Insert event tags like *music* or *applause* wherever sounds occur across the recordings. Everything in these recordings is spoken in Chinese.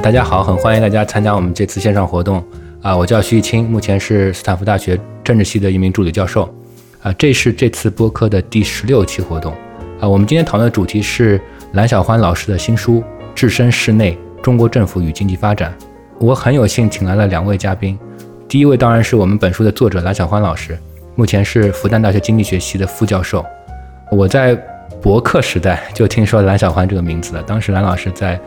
大家好，很欢迎大家参加我们这次线上活动啊！我叫徐艺清，目前是斯坦福大学政治系的一名助理教授啊。这是这次播客的第十六期活动啊。我们今天讨论的主题是蓝小欢老师的新书《置身事内：中国政府与经济发展》。我很有幸请来了两位嘉宾，第一位当然是我们本书的作者蓝小欢老师，目前是复旦大学经济学系的副教授。我在博客时代就听说蓝小欢这个名字了，当时蓝老师在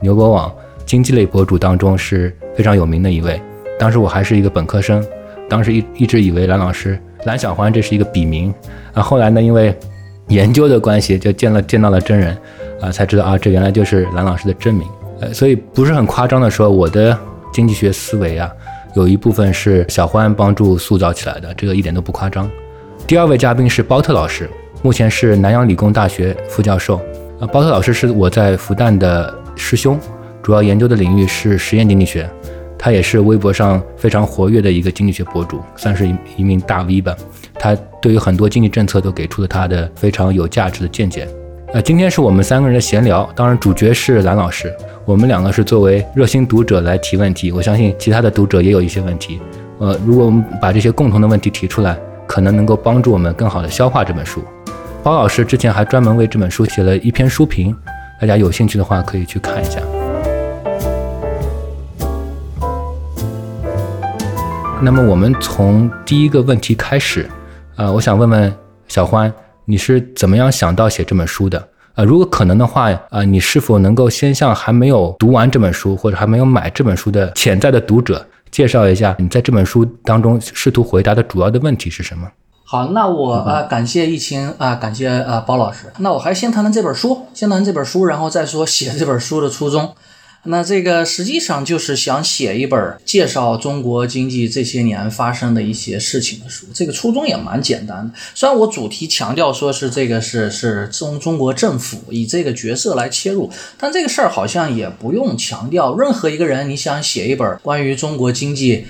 牛博网。经济类博主当中是非常有名的一位。当时我还是一个本科生，当时一一直以为蓝老师蓝小欢这是一个笔名啊。后来呢，因为研究的关系，就见了见到了真人啊，才知道啊，这原来就是蓝老师的真名。呃，所以不是很夸张的说，我的经济学思维啊，有一部分是小欢帮助塑造起来的，这个一点都不夸张。第二位嘉宾是包特老师，目前是南洋理工大学副教授啊。包特老师是我在复旦的师兄。主要研究的领域是实验经济学，他也是微博上非常活跃的一个经济学博主，算是一一名大 V 吧。他对于很多经济政策都给出了他的非常有价值的见解。呃，今天是我们三个人的闲聊，当然主角是蓝老师，我们两个是作为热心读者来提问题。我相信其他的读者也有一些问题，呃，如果我们把这些共同的问题提出来，可能能够帮助我们更好的消化这本书。包老师之前还专门为这本书写了一篇书评，大家有兴趣的话可以去看一下。那么我们从第一个问题开始，呃，我想问问小欢，你是怎么样想到写这本书的？呃，如果可能的话，呃，你是否能够先向还没有读完这本书或者还没有买这本书的潜在的读者介绍一下，你在这本书当中试图回答的主要的问题是什么？好，那我呃感谢疫情啊，感谢呃包老师。那我还是先谈谈这本书，先谈这本书，然后再说写这本书的初衷。那这个实际上就是想写一本介绍中国经济这些年发生的一些事情的书，这个初衷也蛮简单的。虽然我主题强调说是这个是是中中国政府以这个角色来切入，但这个事儿好像也不用强调。任何一个人你想写一本关于中国经济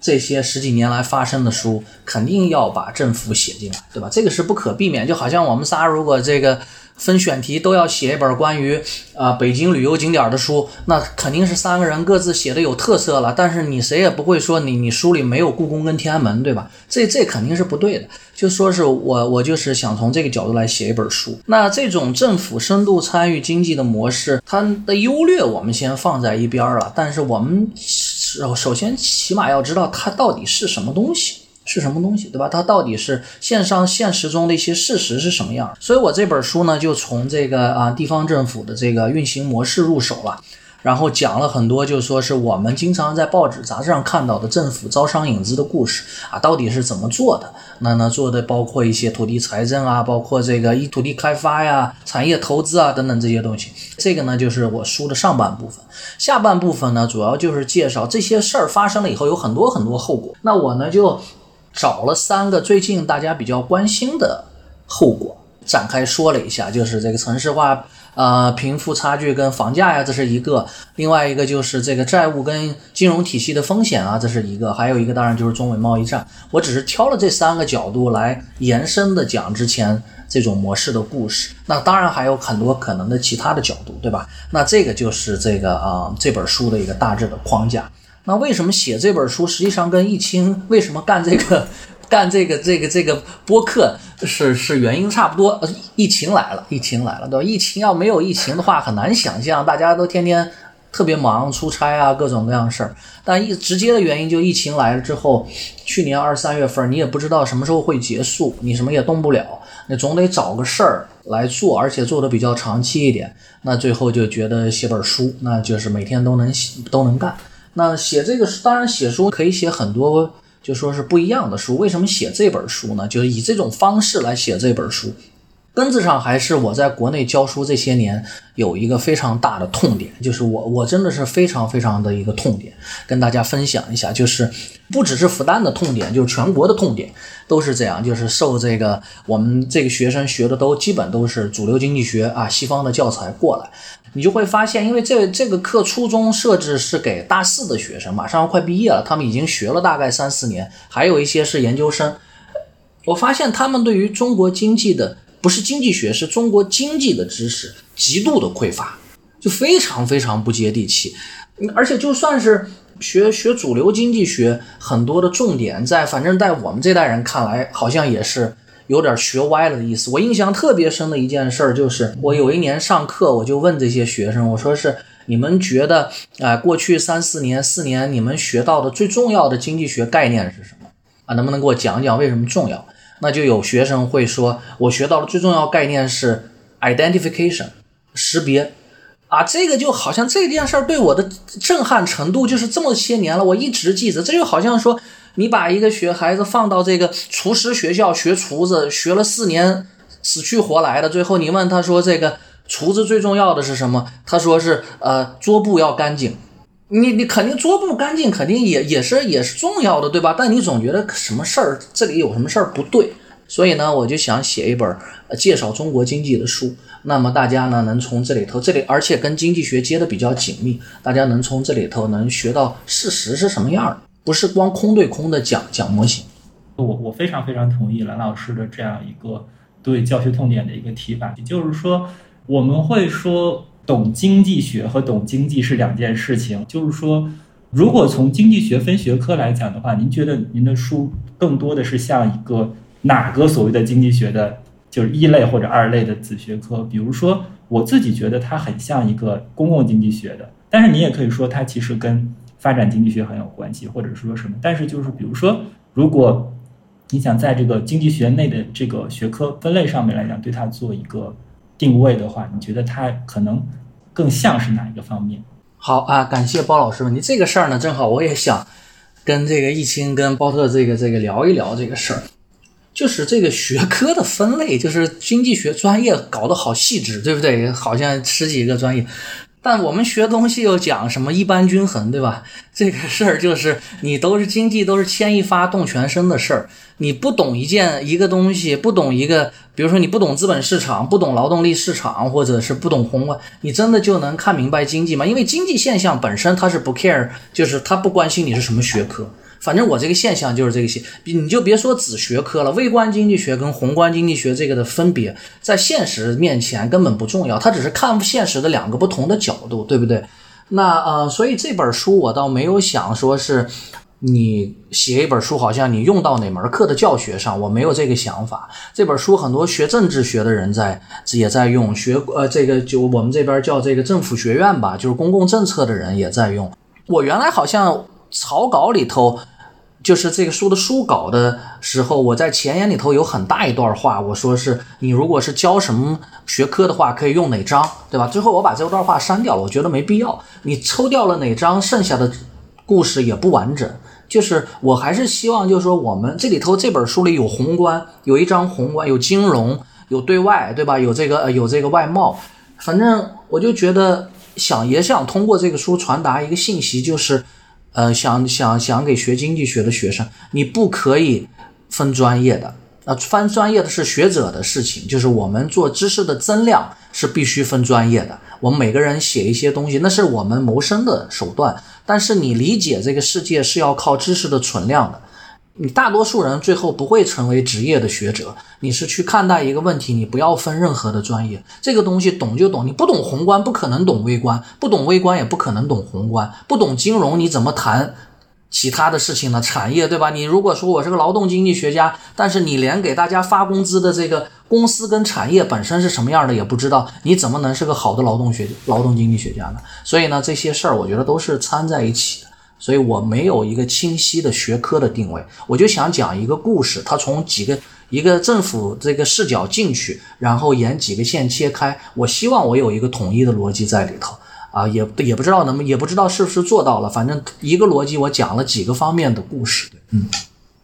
这些十几年来发生的书，肯定要把政府写进来，对吧？这个是不可避免。就好像我们仨如果这个。分选题都要写一本关于啊北京旅游景点的书，那肯定是三个人各自写的有特色了。但是你谁也不会说你你书里没有故宫跟天安门，对吧？这这肯定是不对的。就说是我我就是想从这个角度来写一本书。那这种政府深度参与经济的模式，它的优劣我们先放在一边了。但是我们首首先起码要知道它到底是什么东西。是什么东西，对吧？它到底是线上现实中的一些事实是什么样？所以我这本书呢，就从这个啊地方政府的这个运行模式入手了，然后讲了很多，就说是我们经常在报纸杂志上看到的政府招商引资的故事啊，到底是怎么做的？那呢做的包括一些土地财政啊，包括这个一土地开发呀、产业投资啊等等这些东西。这个呢就是我书的上半部分，下半部分呢主要就是介绍这些事儿发生了以后有很多很多后果。那我呢就。找了三个最近大家比较关心的后果展开说了一下，就是这个城市化、呃贫富差距跟房价呀，这是一个；另外一个就是这个债务跟金融体系的风险啊，这是一个；还有一个当然就是中美贸易战。我只是挑了这三个角度来延伸的讲之前这种模式的故事。那当然还有很多可能的其他的角度，对吧？那这个就是这个啊这本书的一个大致的框架。那为什么写这本书？实际上跟疫情为什么干这个、干这个、这个、这个播客是是原因差不多。疫情来了，疫情来了，对吧？疫情要没有疫情的话，很难想象大家都天天特别忙，出差啊，各种各样的事儿。但一直接的原因就疫情来了之后，去年二三月份你也不知道什么时候会结束，你什么也动不了，你总得找个事儿来做，而且做的比较长期一点。那最后就觉得写本书，那就是每天都能写都能干。那写这个书，当然写书可以写很多，就说是不一样的书。为什么写这本书呢？就是以这种方式来写这本书。根子上还是我在国内教书这些年有一个非常大的痛点，就是我我真的是非常非常的一个痛点，跟大家分享一下，就是不只是复旦的痛点，就是全国的痛点都是这样，就是受这个我们这个学生学的都基本都是主流经济学啊西方的教材过来，你就会发现，因为这这个课初中设置是给大四的学生，马上要快毕业了，他们已经学了大概三四年，还有一些是研究生，我发现他们对于中国经济的。不是经济学，是中国经济的知识极度的匮乏，就非常非常不接地气。而且就算是学学主流经济学，很多的重点在，反正在我们这代人看来，好像也是有点学歪了的意思。我印象特别深的一件事儿，就是我有一年上课，我就问这些学生，我说是你们觉得，啊，过去三四年、四年你们学到的最重要的经济学概念是什么？啊，能不能给我讲讲为什么重要？那就有学生会说，我学到的最重要概念是 identification，识别，啊，这个就好像这件事儿对我的震撼程度就是这么些年了，我一直记着。这就好像说，你把一个学孩子放到这个厨师学校学厨子，学了四年死去活来的，最后你问他说这个厨子最重要的是什么？他说是呃桌布要干净。你你肯定桌布干净，肯定也也是也是重要的，对吧？但你总觉得什么事儿这里有什么事儿不对，所以呢，我就想写一本介绍中国经济的书。那么大家呢能从这里头，这里而且跟经济学接的比较紧密，大家能从这里头能学到事实是什么样的，不是光空对空的讲讲模型。我我非常非常同意蓝老师的这样一个对教学痛点的一个提法，也就是说我们会说。懂经济学和懂经济是两件事情。就是说，如果从经济学分学科来讲的话，您觉得您的书更多的是像一个哪个所谓的经济学的，就是一类或者二类的子学科？比如说，我自己觉得它很像一个公共经济学的，但是你也可以说它其实跟发展经济学很有关系，或者说什么。但是就是比如说，如果你想在这个经济学内的这个学科分类上面来讲，对它做一个。定位的话，你觉得它可能更像是哪一个方面？好啊，感谢包老师问题。这个事儿呢，正好我也想跟这个易清跟包特这个这个聊一聊这个事儿，就是这个学科的分类，就是经济学专业搞得好细致，对不对？好像十几个专业。但我们学东西又讲什么一般均衡，对吧？*laughs* 这个事儿就是你都是经济，都是牵一发动全身的事儿。你不懂一件一个东西，不懂一个，比如说你不懂资本市场，不懂劳动力市场，或者是不懂宏观，你真的就能看明白经济吗？因为经济现象本身它是不 care，就是它不关心你是什么学科。反正我这个现象就是这个些，你就别说子学科了，微观经济学跟宏观经济学这个的分别，在现实面前根本不重要，它只是看现实的两个不同的角度，对不对？那呃，所以这本书我倒没有想说是你写一本书，好像你用到哪门课的教学上，我没有这个想法。这本书很多学政治学的人在也在用，学呃这个就我们这边叫这个政府学院吧，就是公共政策的人也在用。我原来好像草稿里头。就是这个书的书稿的时候，我在前言里头有很大一段话，我说是你如果是教什么学科的话，可以用哪章，对吧？最后我把这段话删掉了，我觉得没必要。你抽掉了哪章，剩下的故事也不完整。就是我还是希望，就是说我们这里头这本书里有宏观，有一章宏观，有金融，有对外，对吧？有这个有这个外贸。反正我就觉得想也想通过这个书传达一个信息，就是。呃，想想想给学经济学的学生，你不可以分专业的，啊分专业的是学者的事情，就是我们做知识的增量是必须分专业的。我们每个人写一些东西，那是我们谋生的手段，但是你理解这个世界是要靠知识的存量的。你大多数人最后不会成为职业的学者，你是去看待一个问题，你不要分任何的专业，这个东西懂就懂，你不懂宏观不可能懂微观，不懂微观也不可能懂宏观，不懂金融你怎么谈其他的事情呢？产业对吧？你如果说我是个劳动经济学家，但是你连给大家发工资的这个公司跟产业本身是什么样的也不知道，你怎么能是个好的劳动学劳动经济学家呢？所以呢，这些事儿我觉得都是掺在一起的。所以我没有一个清晰的学科的定位，我就想讲一个故事，它从几个一个政府这个视角进去，然后沿几个线切开。我希望我有一个统一的逻辑在里头啊，也也不知道能不也不知道是不是做到了，反正一个逻辑我讲了几个方面的故事。嗯，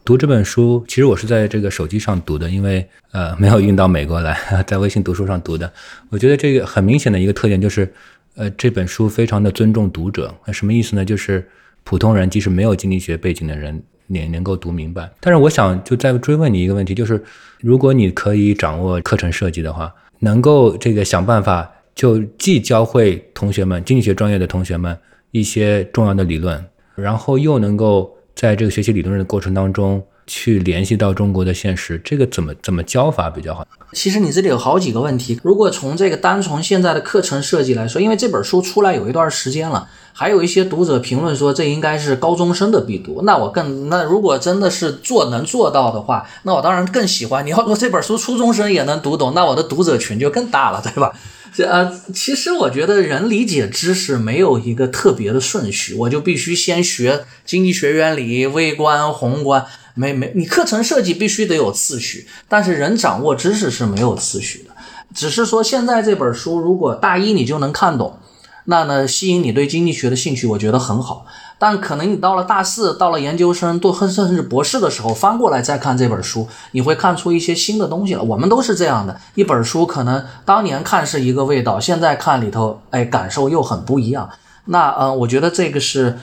读这本书，其实我是在这个手机上读的，因为呃 *laughs* 没有运到美国来，*laughs* 在微信读书上读的。我觉得这个很明显的一个特点就是，呃，这本书非常的尊重读者。那什么意思呢？就是普通人，即使没有经济学背景的人，也能够读明白。但是我想就再追问你一个问题，就是如果你可以掌握课程设计的话，能够这个想办法，就既教会同学们经济学专业的同学们一些重要的理论，然后又能够。在这个学习理论的过程当中，去联系到中国的现实，这个怎么怎么教法比较好？其实你这里有好几个问题。如果从这个单从现在的课程设计来说，因为这本书出来有一段时间了，还有一些读者评论说这应该是高中生的必读。那我更那如果真的是做能做到的话，那我当然更喜欢。你要说这本书初中生也能读懂，那我的读者群就更大了，对吧？这呃，其实我觉得人理解知识没有一个特别的顺序，我就必须先学经济学原理、微观、宏观，没没，你课程设计必须得有次序，但是人掌握知识是没有次序的，只是说现在这本书如果大一你就能看懂，那呢吸引你对经济学的兴趣，我觉得很好。但可能你到了大四，到了研究生，多甚至博士的时候，翻过来再看这本书，你会看出一些新的东西了。我们都是这样的，一本书可能当年看是一个味道，现在看里头，哎，感受又很不一样。那呃，我觉得这个是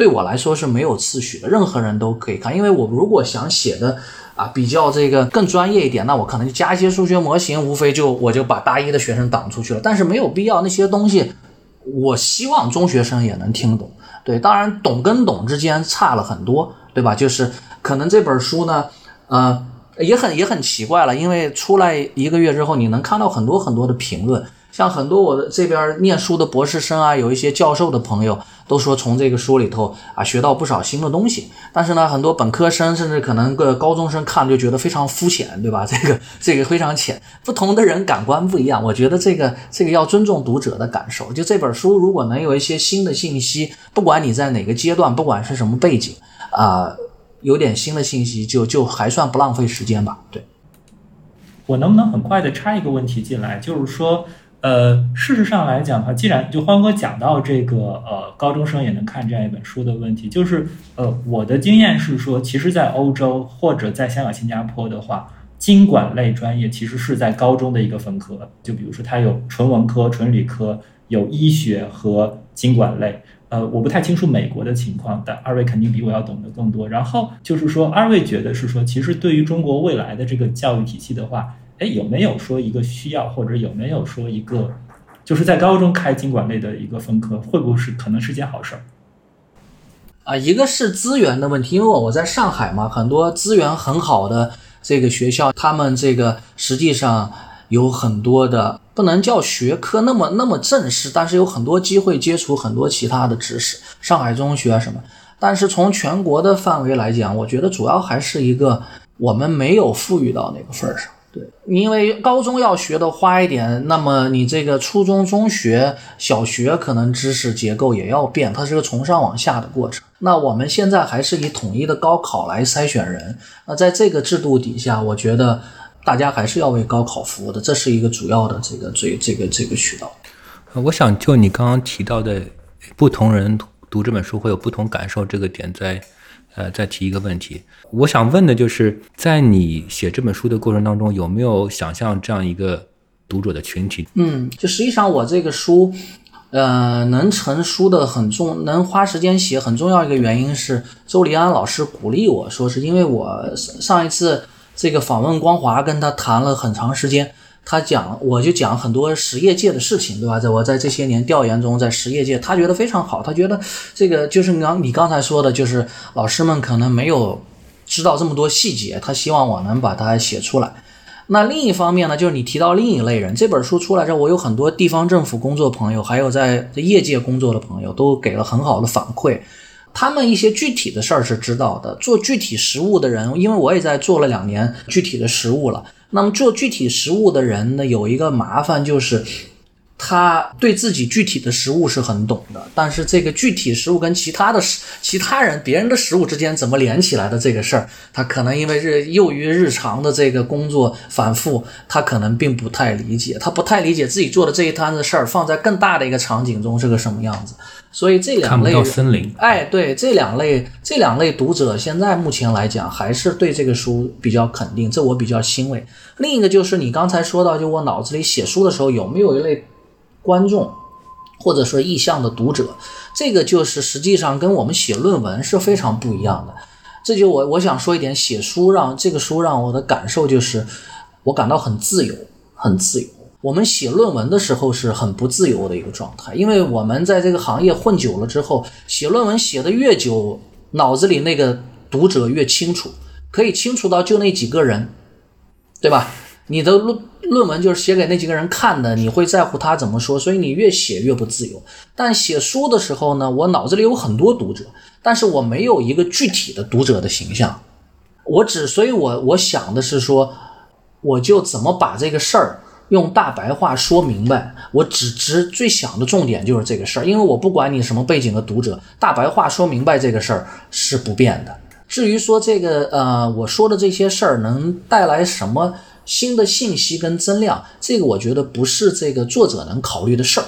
对我来说是没有次序的，任何人都可以看。因为我如果想写的啊比较这个更专业一点，那我可能就加一些数学模型，无非就我就把大一的学生挡出去了。但是没有必要，那些东西我希望中学生也能听懂。对，当然懂跟懂之间差了很多，对吧？就是可能这本书呢，呃，也很也很奇怪了，因为出来一个月之后，你能看到很多很多的评论。像很多我的这边念书的博士生啊，有一些教授的朋友都说从这个书里头啊学到不少新的东西。但是呢，很多本科生甚至可能个高中生看就觉得非常肤浅，对吧？*laughs* 这个这个非常浅。不同的人感官不一样，我觉得这个这个要尊重读者的感受。就这本书如果能有一些新的信息，不管你在哪个阶段，不管是什么背景啊，有点新的信息就就还算不浪费时间吧。对，我能不能很快的插一个问题进来，就是说。呃，事实上来讲的话，既然就欢哥讲到这个呃高中生也能看这样一本书的问题，就是呃我的经验是说，其实，在欧洲或者在香港、新加坡的话，经管类专业其实是在高中的一个分科，就比如说它有纯文科、纯理科，有医学和经管类。呃，我不太清楚美国的情况，但二位肯定比我要懂得更多。然后就是说，二位觉得是说，其实对于中国未来的这个教育体系的话。哎，有没有说一个需要，或者有没有说一个，就是在高中开经管类的一个分科，会不会是可能是件好事儿？啊，一个是资源的问题，因为我在上海嘛，很多资源很好的这个学校，他们这个实际上有很多的，不能叫学科那么那么正式，但是有很多机会接触很多其他的知识，上海中学啊什么。但是从全国的范围来讲，我觉得主要还是一个我们没有富裕到那个份儿上。对，因为高中要学的花一点，那么你这个初中、中学、小学可能知识结构也要变，它是个从上往下的过程。那我们现在还是以统一的高考来筛选人。那在这个制度底下，我觉得大家还是要为高考服务的，这是一个主要的这个这这个这个渠道。我想就你刚刚提到的，不同人读这本书会有不同感受，这个点在。呃，再提一个问题，我想问的就是，在你写这本书的过程当中，有没有想象这样一个读者的群体？嗯，就实际上我这个书，呃，能成书的很重，能花时间写很重要一个原因是周黎安老师鼓励我说，是因为我上一次这个访问光华，跟他谈了很长时间。他讲，我就讲很多实业界的事情，对吧？在我在这些年调研中，在实业界，他觉得非常好。他觉得这个就是刚你刚才说的，就是老师们可能没有知道这么多细节，他希望我能把它写出来。那另一方面呢，就是你提到另一类人，这本书出来之后，我有很多地方政府工作朋友，还有在业界工作的朋友，都给了很好的反馈。他们一些具体的事儿是知道的，做具体实务的人，因为我也在做了两年具体的实务了。那么做具体实务的人呢，有一个麻烦就是，他对自己具体的食物是很懂的，但是这个具体食物跟其他的食、其他人、别人的食物之间怎么连起来的这个事儿，他可能因为日由于日常的这个工作反复，他可能并不太理解，他不太理解自己做的这一摊子事儿放在更大的一个场景中是个什么样子。所以这两类，森林，哎，对这两类这两类读者，现在目前来讲还是对这个书比较肯定，这我比较欣慰。另一个就是你刚才说到，就我脑子里写书的时候有没有一类。观众，或者说意向的读者，这个就是实际上跟我们写论文是非常不一样的。这就我我想说一点，写书让这个书让我的感受就是，我感到很自由，很自由。我们写论文的时候是很不自由的一个状态，因为我们在这个行业混久了之后，写论文写的越久，脑子里那个读者越清楚，可以清楚到就那几个人，对吧？你的论论文就是写给那几个人看的，你会在乎他怎么说，所以你越写越不自由。但写书的时候呢，我脑子里有很多读者，但是我没有一个具体的读者的形象，我只，所以我我想的是说，我就怎么把这个事儿用大白话说明白。我只只最想的重点就是这个事儿，因为我不管你什么背景的读者，大白话说明白这个事儿是不变的。至于说这个呃，我说的这些事儿能带来什么？新的信息跟增量，这个我觉得不是这个作者能考虑的事儿。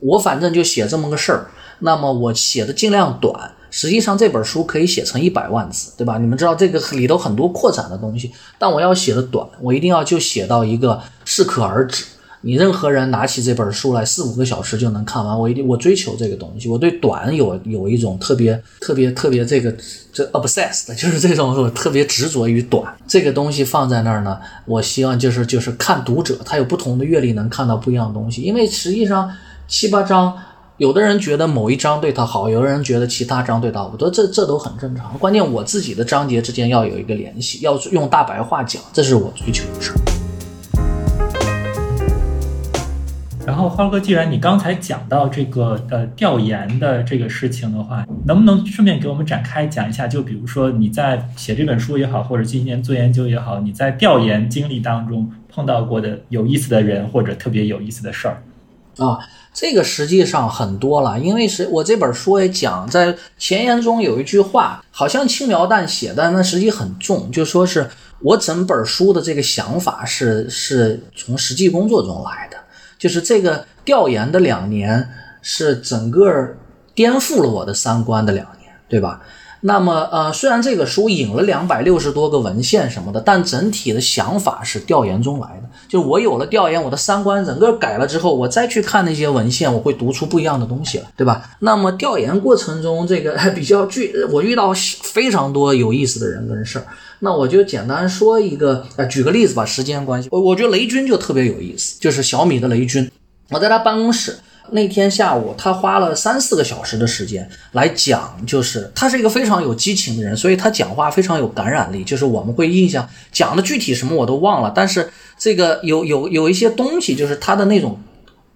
我反正就写这么个事儿，那么我写的尽量短。实际上这本书可以写成一百万字，对吧？你们知道这个里头很多扩展的东西，但我要写的短，我一定要就写到一个适可而止。你任何人拿起这本书来，四五个小时就能看完。我一定我追求这个东西，我对短有有一种特别特别特别这个这 obsessed，就是这种特别执着于短这个东西放在那儿呢。我希望就是就是看读者，他有不同的阅历，能看到不一样的东西。因为实际上七八章，有的人觉得某一章对他好，有的人觉得其他章对他好，我觉得这这都很正常。关键我自己的章节之间要有一个联系，要用大白话讲，这是我追求的事儿。然后，花哥，既然你刚才讲到这个呃调研的这个事情的话，能不能顺便给我们展开讲一下？就比如说你在写这本书也好，或者今年做研究也好，你在调研经历当中碰到过的有意思的人或者特别有意思的事儿啊？这个实际上很多了，因为是我这本书也讲，在前言中有一句话，好像轻描淡写，但那实际很重，就说是我整本书的这个想法是是从实际工作中来的。就是这个调研的两年，是整个颠覆了我的三观的两年，对吧？那么，呃，虽然这个书引了两百六十多个文献什么的，但整体的想法是调研中来的。就是我有了调研，我的三观整个改了之后，我再去看那些文献，我会读出不一样的东西了，对吧？那么调研过程中，这个 *laughs* 比较具，我遇到非常多有意思的人跟事儿。那我就简单说一个，呃，举个例子吧，时间关系，我我觉得雷军就特别有意思，就是小米的雷军。我在他办公室那天下午，他花了三四个小时的时间来讲，就是他是一个非常有激情的人，所以他讲话非常有感染力，就是我们会印象讲的具体什么我都忘了，但是这个有有 *laughs* 有一些东西，就是他的那种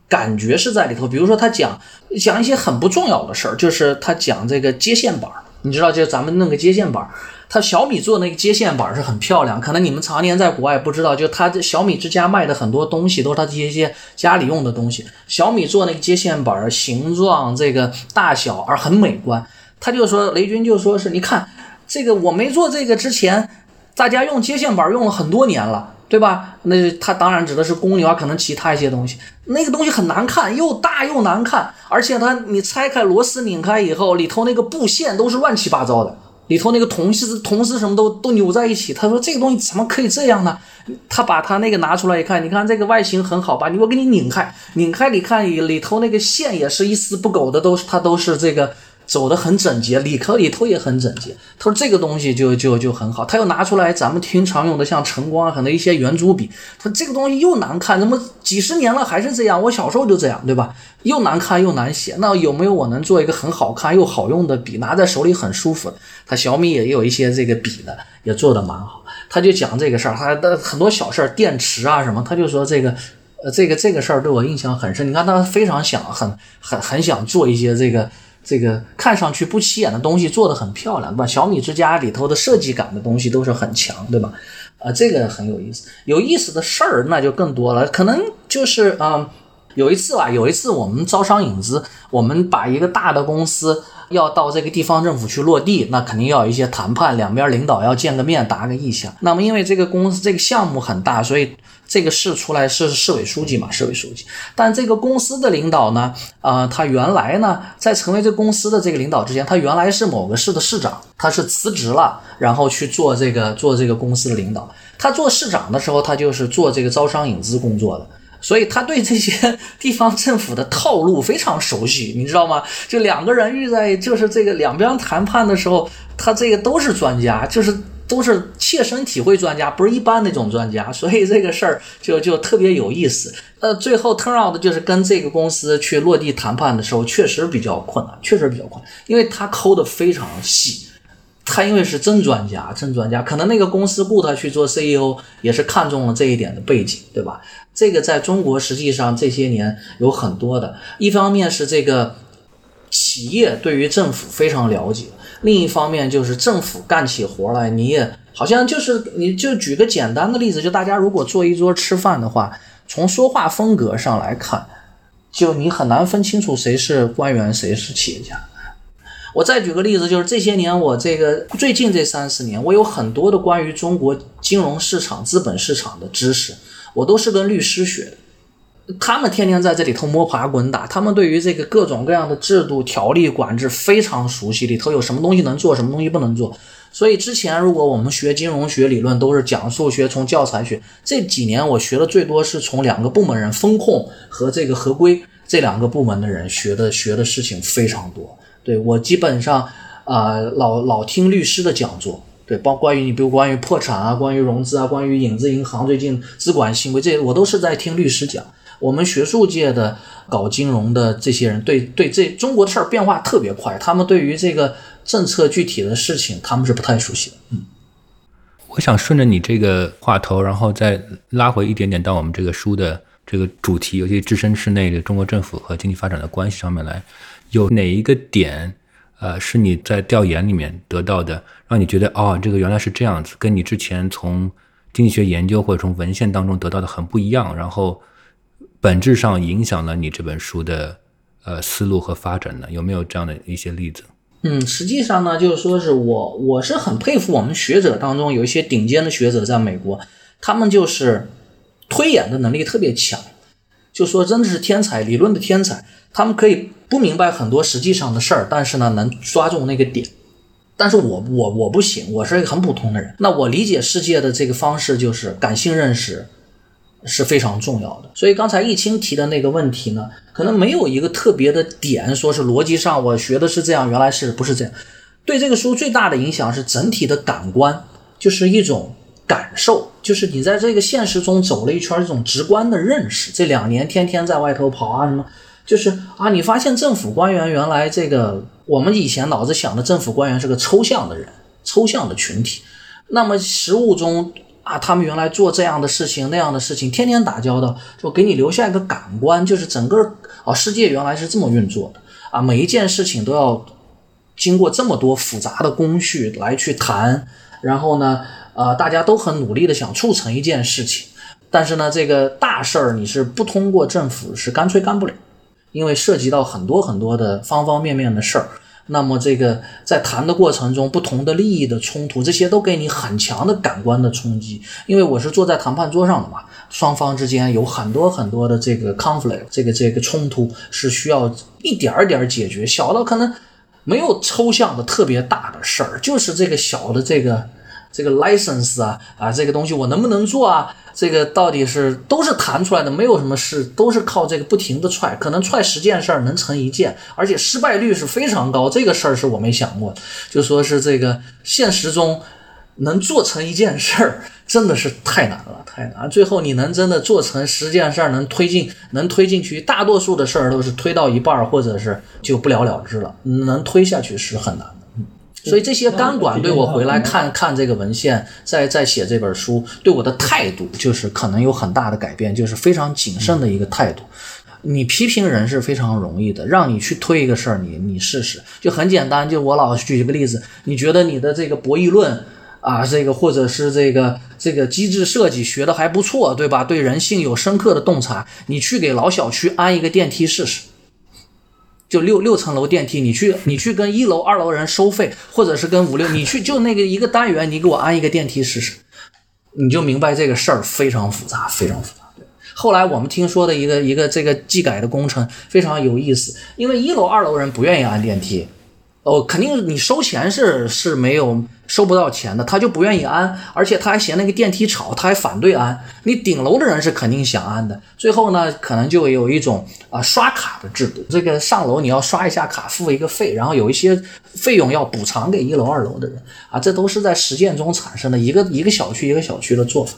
感觉是在里头，比如说他讲讲一些很不重要的事儿，就是他讲这个接线板，你知道，就咱们弄个接线板。它小米做那个接线板是很漂亮，可能你们常年在国外不知道，就它这小米之家卖的很多东西都是它这些些家里用的东西。小米做那个接线板形状、这个大小而很美观。他就说雷军就说是，你看这个我没做这个之前，大家用接线板用了很多年了，对吧？那他当然指的是公牛啊，可能其他一些东西。那个东西很难看，又大又难看，而且它你拆开螺丝拧开以后，里头那个布线都是乱七八糟的。里头那个铜丝、铜丝什么都都扭在一起。他说这个东西怎么可以这样呢？他把他那个拿出来一看，你看这个外形很好吧？你我给你拧开，拧开你看里里头那个线也是一丝不苟的，都是它都是这个。走的很整洁，里壳里头也很整洁。他说这个东西就就就很好。他又拿出来咱们平常用的像晨光很多一些圆珠笔。他说这个东西又难看，怎么几十年了还是这样？我小时候就这样，对吧？又难看又难写。那有没有我能做一个很好看又好用的笔，拿在手里很舒服？他小米也有一些这个笔的，也做的蛮好。他就讲这个事儿，他的很多小事儿，电池啊什么，他就说这个，呃，这个这个事儿对我印象很深。你看他非常想，很很很想做一些这个。这个看上去不起眼的东西做的很漂亮，对吧？小米之家里头的设计感的东西都是很强，对吧？啊，这个很有意思。有意思的事儿那就更多了，可能就是啊，有一次吧，有一次我们招商引资，我们把一个大的公司要到这个地方政府去落地，那肯定要有一些谈判，两边领导要见个面，达个意向。那么因为这个公司这个项目很大，所以这个市出来是市委书记嘛，市委书记。但这个公司的领导呢，呃，他原来呢，在成为这公司的这个领导之前，他原来是某个市的市长，他是辞职了，然后去做这个做这个公司的领导。他做市长的时候，他就是做这个招商引资工作的。*laughs* 所以他对这些地方政府的套路非常熟悉，你知道吗？就两个人遇在就是这个两边谈判的时候，他这个都是专家，就是都是切身体会专家，不是一般那种专家。*laughs* 所以这个事儿就就特别有意思。呃，最后 turn out 就是跟这个公司去落地谈判的时候，确实比较困难，确实比较困难，因为他抠的非常细。他因为是真专家，真专家，可能那个公司雇他去做 CEO 也是看中了这一点的背景，对吧？这个在中国实际上这些年有很多的，一方面是这个企业对于政府非常了解，另一方面就是政府干起活来，你也好像就是你就举个简单的例子，就大家如果坐一桌吃饭的话，从说话风格上来看，就你很难分清楚谁是官员，谁是企业家。我再举个例子，就是这些年我这个最近这三四年，我有很多的关于中国金融市场、资本市场的知识，我都是跟律师学的。他们天天在这里头摸爬滚打，他们对于这个各种各样的制度、条例、管制非常熟悉，里头有什么东西能做，什么东西不能做。所以之前如果我们学金融学理论，都是讲数学，从教材学。这几年我学的最多是从两个部门人，风控和这个合规这两个部门的人学的，学的事情非常多。对我基本上，啊，老老听律师的讲座，对，包关于你，比如关于破产啊，关于融资啊，关于影子银行最近资管行为，这些我都是在听律师讲。我们学术界的搞金融的这些人，对对，这中国的事儿变化特别快，他们对于这个政策具体的事情，他们是不太熟悉的。嗯，我想顺着你这个话头，然后再拉回一点点到我们这个书的这个主题，尤其置身事内的中国政府和经济发展的关系上面来。有哪一个点，呃，是你在调研里面得到的，让你觉得哦，这个原来是这样子，跟你之前从经济学研究或者从文献当中得到的很不一样，然后本质上影响了你这本书的呃思路和发展呢？有没有这样的一些例子？嗯，实际上呢，就是说是我我是很佩服我们学者当中有一些顶尖的学者在美国，他们就是推演的能力特别强，就说真的是天才，理论的天才。他们可以不明白很多实际上的事儿，但是呢，能抓住那个点。但是我我我不行，我是一个很普通的人。那我理解世界的这个方式就是感性认识是非常重要的。所以刚才易清提的那个问题呢，可能没有一个特别的点，说是逻辑上我学的是这样，原来是不是这样？对这个书最大的影响是整体的感官，就是一种感受，就是你在这个现实中走了一圈，这种直观的认识。这两年天天在外头跑啊什么。就是啊，你发现政府官员原来这个，我们以前脑子想的政府官员是个抽象的人，抽象的群体。那么实务中啊，他们原来做这样的事情那样的事情，天天打交道，就给你留下一个感官，就是整个啊世界原来是这么运作的啊，每一件事情都要经过这么多复杂的工序来去谈，然后呢，呃，大家都很努力的想促成一件事情，但是呢，这个大事儿你是不通过政府是干脆干不了。因为涉及到很多很多的方方面面的事儿，那么这个在谈的过程中，不同的利益的冲突，这些都给你很强的感官的冲击。因为我是坐在谈判桌上的嘛，双方之间有很多很多的这个 conflict，这个这个冲突是需要一点儿点儿解决，小到可能没有抽象的特别大的事儿，就是这个小的这个。这个 license 啊啊，这个东西我能不能做啊？这个到底是都是弹出来的，没有什么事，都是靠这个不停的踹，可能踹十件事儿能成一件，而且失败率是非常高。这个事儿是我没想过，就说是这个现实中能做成一件事儿，真的是太难了，太难。最后你能真的做成十件事儿，能推进，能推进去，大多数的事儿都是推到一半儿，或者是就不了了之了，能推下去是很难。所以这些钢管对我回来看看这个文献，在在写这本书，对我的态度就是可能有很大的改变，就是非常谨慎的一个态度。你批评人是非常容易的，让你去推一个事儿，你你试试就很简单。就我老举一个例子，你觉得你的这个博弈论啊，这个或者是这个这个机制设计学的还不错，对吧？对人性有深刻的洞察，你去给老小区安一个电梯试试。就六六层楼电梯，你去你去跟一楼、二楼人收费，或者是跟五六，你去就那个一个单元，你给我安一个电梯试试，你就明白这个事儿非常复杂，非常复杂。后来我们听说的一个一个这个技改的工程非常有意思，因为一楼、二楼人不愿意安电梯。哦，肯定你收钱是是没有收不到钱的，他就不愿意安，而且他还嫌那个电梯吵，他还反对安。你顶楼的人是肯定想安的，最后呢，可能就有一种啊刷卡的制度，这个上楼你要刷一下卡，付一个费，然后有一些费用要补偿给一楼、二楼的人啊，这都是在实践中产生的一个一个小区一个小区的做法。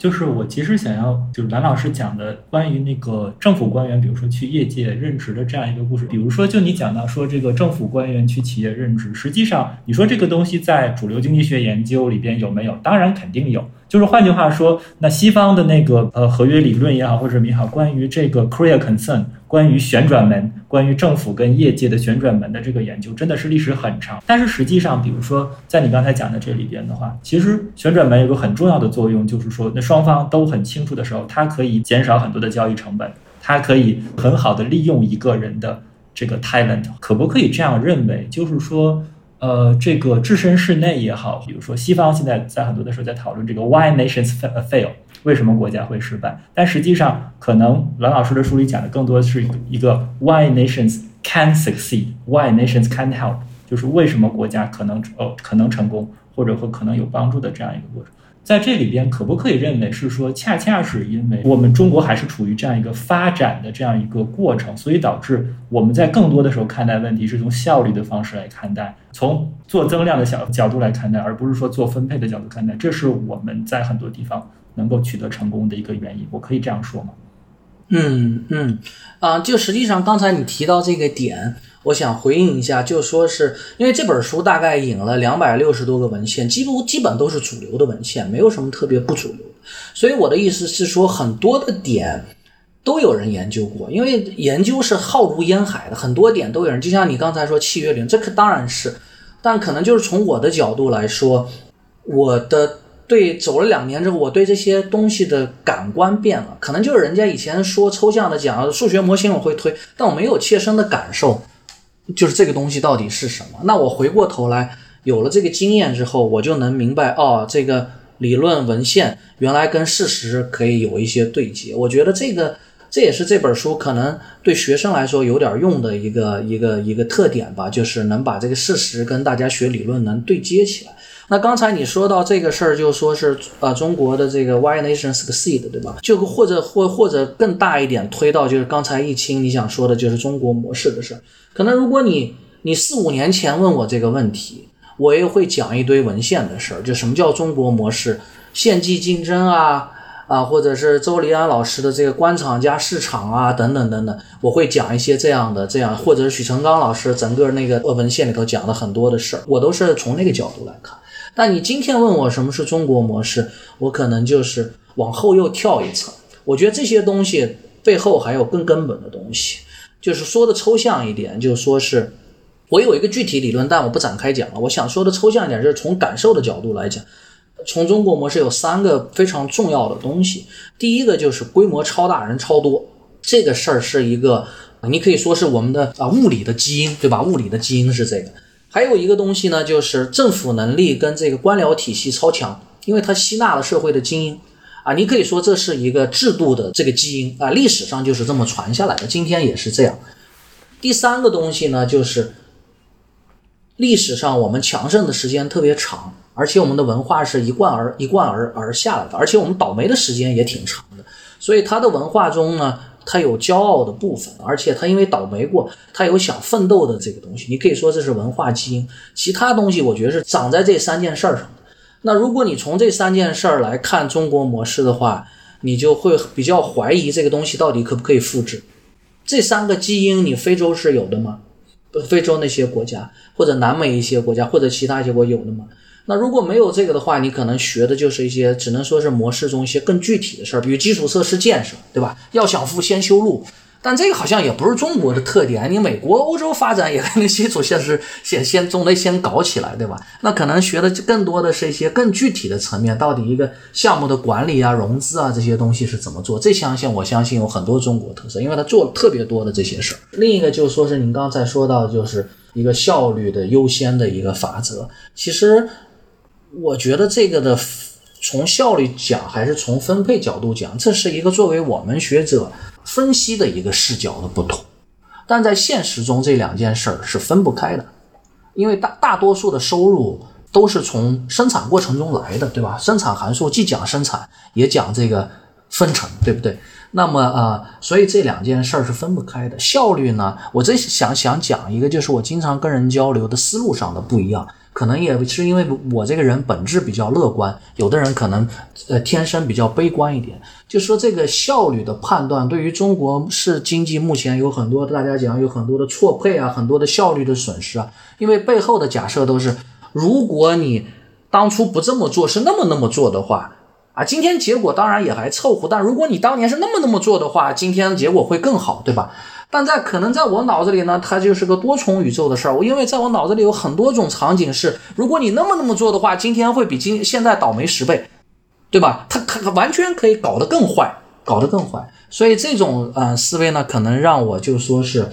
就是我其实想要，就是蓝老师讲的关于那个政府官员，比如说去业界任职的这样一个故事。比如说，就你讲到说这个政府官员去企业任职，实际上你说这个东西在主流经济学研究里边有没有？当然肯定有。就是换句话说，那西方的那个呃合约理论也好，或者什么也好，关于这个 career concern，关于旋转门，关于政府跟业界的旋转门的这个研究，真的是历史很长。但是实际上，比如说在你刚才讲的这里边的话，其实旋转门有个很重要的作用，就是说那双方都很清楚的时候，它可以减少很多的交易成本，它可以很好的利用一个人的这个 talent，可不可以这样认为？就是说。呃，这个置身事内也好，比如说西方现在在很多的时候在讨论这个 why nations fail，为什么国家会失败？但实际上，可能蓝老师的书里讲的更多是一个 why nations can succeed，why nations can help，就是为什么国家可能呃可能成功，或者说可能有帮助的这样一个过程。在这里边，可不可以认为是说，恰恰是因为我们中国还是处于这样一个发展的这样一个过程，所以导致我们在更多的时候看待问题是从效率的方式来看待，从做增量的小角度来看待，而不是说做分配的角度看待。这是我们在很多地方能够取得成功的一个原因。我可以这样说吗？嗯嗯啊，就实际上刚才你提到这个点。我想回应一下，就说是因为这本书大概引了两百六十多个文献，几乎基本都是主流的文献，没有什么特别不主流。所以我的意思是说，很多的点都有人研究过，因为研究是浩如烟海的，很多点都有人。就像你刚才说契约论，这可当然是，但可能就是从我的角度来说，我的对走了两年之后，我对这些东西的感官变了。可能就是人家以前说抽象的讲数学模型我会推，但我没有切身的感受。就是这个东西到底是什么？那我回过头来有了这个经验之后，我就能明白哦，这个理论文献原来跟事实可以有一些对接。我觉得这个这也是这本书可能对学生来说有点用的一个一个一个特点吧，就是能把这个事实跟大家学理论能对接起来。那刚才你说到这个事儿，就说是呃中国的这个 Why nation succeed，对吧？就或者或或者更大一点推到就是刚才易清你想说的就是中国模式的事儿。可能如果你你四五年前问我这个问题，我也会讲一堆文献的事儿，就什么叫中国模式、献祭竞争啊啊，或者是周黎安老师的这个官场加市场啊等等等等，我会讲一些这样的这样，或者是许成刚老师整个那个文献里头讲了很多的事儿，我都是从那个角度来看。但你今天问我什么是中国模式，我可能就是往后又跳一层，我觉得这些东西背后还有更根本的东西。就是说的抽象一点，就说是我有一个具体理论，但我不展开讲了。我想说的抽象一点，就是从感受的角度来讲，从中国模式有三个非常重要的东西。第一个就是规模超大，人超多，这个事儿是一个，你可以说是我们的啊物理的基因，对吧？物理的基因是这个。还有一个东西呢，就是政府能力跟这个官僚体系超强，因为它吸纳了社会的精英。啊，你可以说这是一个制度的这个基因啊，历史上就是这么传下来的，今天也是这样。第三个东西呢，就是历史上我们强盛的时间特别长，而且我们的文化是一贯而一贯而而下来的，而且我们倒霉的时间也挺长的，所以它的文化中呢，他有骄傲的部分，而且他因为倒霉过，他有想奋斗的这个东西，你可以说这是文化基因。其他东西我觉得是长在这三件事儿上的。那如果你从这三件事儿来看中国模式的话，你就会比较怀疑这个东西到底可不可以复制。这三个基因，你非洲是有的吗？非洲那些国家，或者南美一些国家，或者其他一些国有的吗？那如果没有这个的话，你可能学的就是一些只能说是模式中一些更具体的事儿，比如基础设施建设，对吧？要想富先修路，但这个好像也不是中国的特点，你美国、欧洲发展也 *laughs* 肯定基础设施先先总得先搞起来，对吧？那可能学的更多的是一些更具体的层面，到底一个项目的管理啊、融资啊这些东西是怎么做？这相信我相信有很多中国特色，因为他做了特别多的这些事儿。另一个就说是您刚才说到，就是一个效率的优先的一个法则。其实我觉得这个的。从效率讲，还是从分配角度讲，这是一个作为我们学者分析的一个视角的不同。但在现实中，这两件事儿是分不开的，因为大大多数的收入都是从生产过程中来的，对吧？生产函数既讲生产，也讲这个分成，对不对？那么啊，所以这两件事儿是分不开的。效率呢，我这想想讲一个，就是我经常跟人交流的思路上的不一样。可能也是因为我这个人本质比较乐观，有的人可能呃天生比较悲观一点。就说这个效率的判断，对于中国是经济目前有很多大家讲有很多的错配啊，很多的效率的损失啊。因为背后的假设都是，如果你当初不这么做，是那么那么做的话啊，今天结果当然也还凑合。但如果你当年是那么那么做的话，今天结果会更好，对吧？但在可能在我脑子里呢，它就是个多重宇宙的事儿。我因为在我脑子里有很多种场景是，如果你那么那么做的话，今天会比今现在倒霉十倍，对吧？它可完全可以搞得更坏，搞得更坏。所以这种呃思维呢，可能让我就说是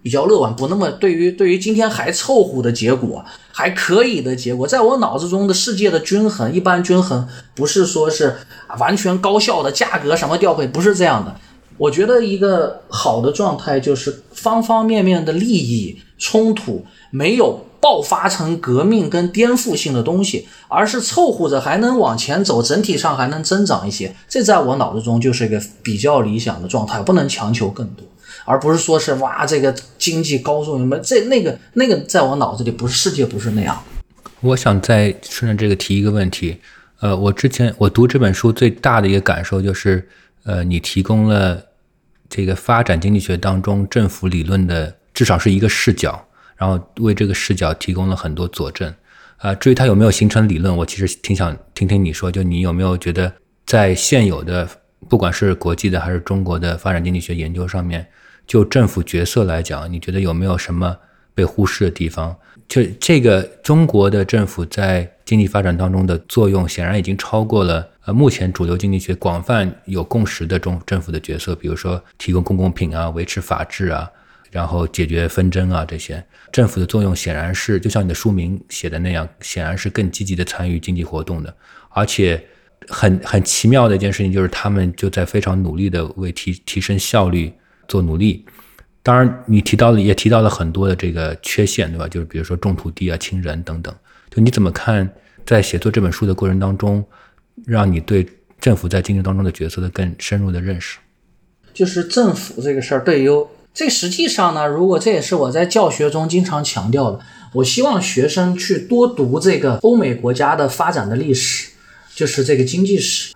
比较乐观，不那么对于对于今天还凑合的结果，还可以的结果，在我脑子中的世界的均衡，一般均衡不是说是完全高效的价格什么调配，不是这样的。我觉得一个好的状态就是方方面面的利益冲突没有爆发成革命跟颠覆性的东西，而是凑合着还能往前走，整体上还能增长一些。这在我脑子中就是一个比较理想的状态，不能强求更多，而不是说是哇这个经济高速什么这那个那个在我脑子里不是世界不是那样。我想再顺着这个提一个问题，呃，我之前我读这本书最大的一个感受就是，呃，你提供了。这个发展经济学当中，政府理论的至少是一个视角，然后为这个视角提供了很多佐证。啊，至于它有没有形成理论，我其实挺想听听你说，就你有没有觉得在现有的不管是国际的还是中国的发展经济学研究上面，就政府角色来讲，你觉得有没有什么被忽视的地方？就这个中国的政府在经济发展当中的作用，显然已经超过了。呃，目前主流经济学广泛有共识的中政府的角色，比如说提供公共品啊、维持法治啊，然后解决纷争啊这些，政府的作用显然是就像你的书名写的那样，显然是更积极的参与经济活动的。而且很很奇妙的一件事情就是，他们就在非常努力的为提提升效率做努力。当然，你提到了也提到了很多的这个缺陷，对吧？就是比如说种土地啊、亲人等等。就你怎么看，在写作这本书的过程当中？让你对政府在经济当中的角色的更深入的认识，就是政府这个事儿，对于这实际上呢，如果这也是我在教学中经常强调的，我希望学生去多读这个欧美国家的发展的历史，就是这个经济史。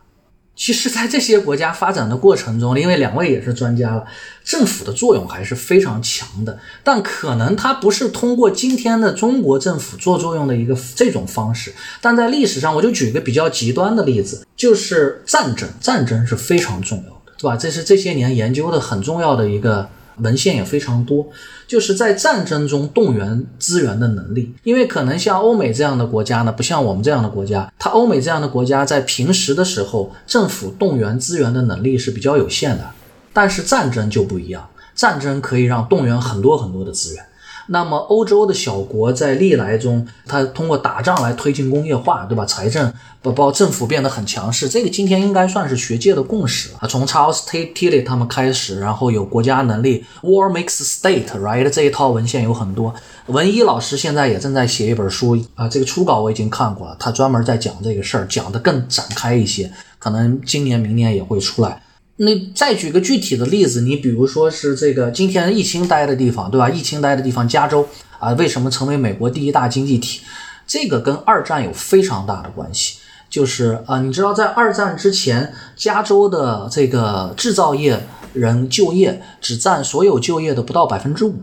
其实，在这些国家发展的过程中，因为两位也是专家了，政府的作用还是非常强的。但可能它不是通过今天的中国政府做作用的一个这种方式。但在历史上，我就举个比较极端的例子，就是战争，战争是非常重要的，对吧？这是这些年研究的很重要的一个。文献也非常多，就是在战争中动员资源的能力。因为可能像欧美这样的国家呢，不像我们这样的国家，它欧美这样的国家在平时的时候，政府动员资源的能力是比较有限的。但是战争就不一样，战争可以让动员很多很多的资源。那么，欧洲的小国在历来中，它通过打仗来推进工业化，对吧？财政不包政府变得很强势，这个今天应该算是学界的共识了。从 Charles Tilly 他们开始，然后有国家能力，War makes state，right？这一套文献有很多。文一老师现在也正在写一本书啊，这个初稿我已经看过了，他专门在讲这个事儿，讲的更展开一些，可能今年、明年也会出来。那再举个具体的例子，你比如说是这个今天疫情待的地方，对吧？疫情待的地方，加州啊，为什么成为美国第一大经济体？这个跟二战有非常大的关系。就是啊，你知道在二战之前，加州的这个制造业人就业只占所有就业的不到百分之五，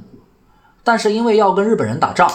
但是因为要跟日本人打仗，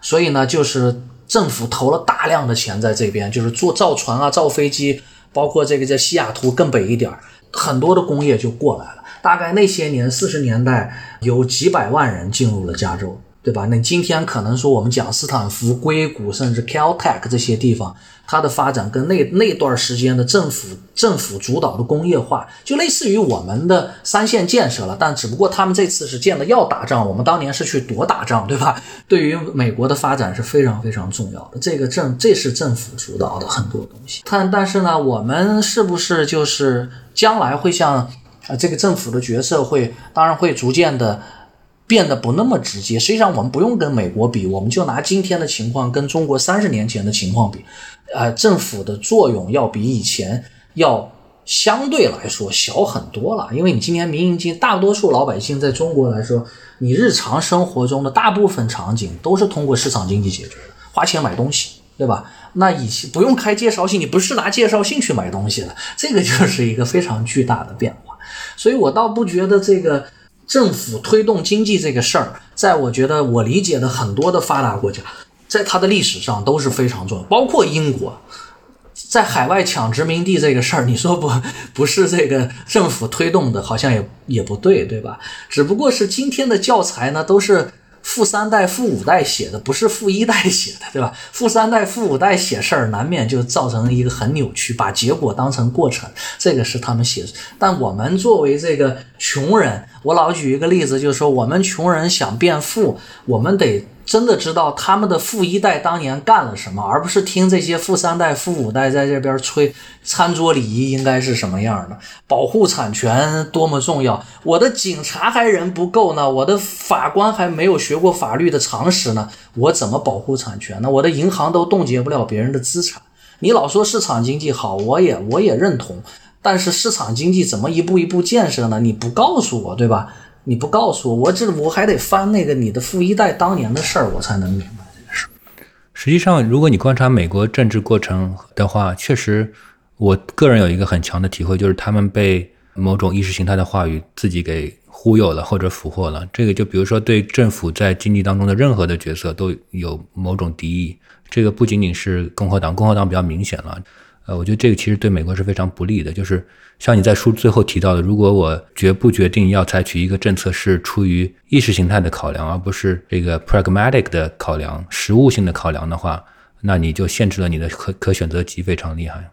所以呢，就是政府投了大量的钱在这边，就是做造船啊、造飞机，包括这个在西雅图更北一点儿。很多的工业就过来了，大概那些年四十年代有几百万人进入了加州。对吧？那今天可能说我们讲斯坦福、硅谷，甚至 Caltech 这些地方，它的发展跟那那段时间的政府政府主导的工业化，就类似于我们的三线建设了。但只不过他们这次是建的要打仗，我们当年是去躲打仗，对吧？*laughs* 对于美国的发展是非常非常重要的。这个政这是政府主导的很多东西。但但是呢，我们是不是就是将来会像啊这个政府的角色会，当然会逐渐的。变得不那么直接。实际上，我们不用跟美国比，我们就拿今天的情况跟中国三十年前的情况比，呃，政府的作用要比以前要相对来说小很多了。因为你今天民营经大多数老百姓在中国来说，你日常生活中的大部分场景都是通过市场经济解决的，花钱买东西，对吧？那以前不用开介绍信，你不是拿介绍信去买东西的，这个就是一个非常巨大的变化。所以我倒不觉得这个。政府推动经济这个事儿，在我觉得我理解的很多的发达国家，在它的历史上都是非常重要，包括英国，在海外抢殖民地这个事儿，你说不 *laughs* 不是这个政府推动的，好像也也不对，对吧？只不过是今天的教材呢，都是。富三代、富五代写的不是富一代写的，对吧？富三代、富五代写事儿，难免就造成一个很扭曲，把结果当成过程，这个是他们写。但我们作为这个穷人，我老举一个例子，就是说我们穷人想变富，我们得。真的知道他们的富一代当年干了什么，而不是听这些富三代、富五代在这边吹餐桌礼仪应该是什么样的，保护产权多么重要。我的警察还人不够呢，我的法官还没有学过法律的常识呢，我怎么保护产权呢？我的银行都冻结不了别人的资产。你老说市场经济好，我也我也认同，但是市场经济怎么一步一步建设呢？你不告诉我，对吧？你不告诉我，我这我还得翻那个你的富一代当年的事儿，我才能明白这个事儿。实际上，如果你观察美国政治过程的话，确实，我个人有一个很强的体会，就是他们被某种意识形态的话语自己给忽悠了或者俘获了。这个就比如说，对政府在经济当中的任何的角色都有某种敌意。这个不仅仅是共和党，共和党比较明显了。呃，我觉得这个其实对美国是非常不利的。就是像你在书最后提到的，如果我决不决定要采取一个政策是出于意识形态的考量，而不是这个 pragmatic 的考量、实务性的考量的话，那你就限制了你的可可选择极非常厉害。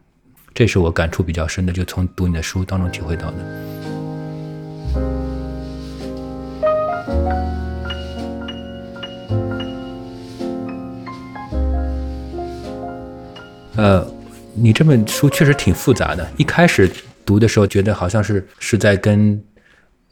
这是我感触比较深的，就从读你的书当中体会到的。呃。你这本书确实挺复杂的。一开始读的时候，觉得好像是是在跟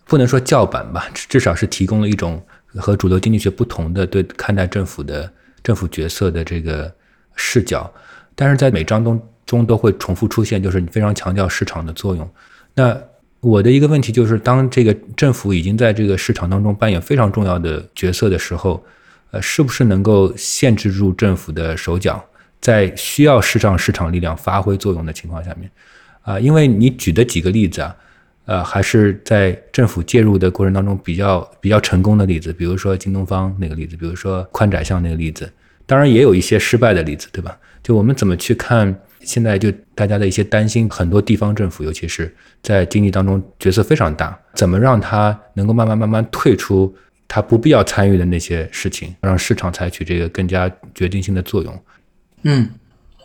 不能说叫板吧，至少是提供了一种和主流经济学不同的对看待政府的政府角色的这个视角。但是在每章中中都会重复出现，就是你非常强调市场的作用。那我的一个问题就是，当这个政府已经在这个市场当中扮演非常重要的角色的时候，呃，是不是能够限制住政府的手脚？在需要市场市场力量发挥作用的情况下面，啊，因为你举的几个例子啊，呃，还是在政府介入的过程当中比较比较成功的例子，比如说京东方那个例子，比如说宽窄巷那个例子，当然也有一些失败的例子，对吧？就我们怎么去看现在就大家的一些担心，很多地方政府，尤其是在经济当中角色非常大，怎么让他能够慢慢慢慢退出他不必要参与的那些事情，让市场采取这个更加决定性的作用。嗯，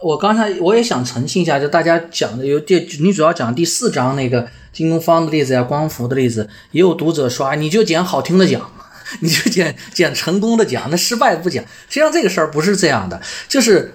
我刚才我也想澄清一下，就大家讲的有第，你主要讲第四章那个京东方的例子呀，光伏的例子，也有读者说啊，你就捡好听的讲，*laughs* 你就捡捡成功的讲，那失败不讲。实际上这个事儿不是这样的，就是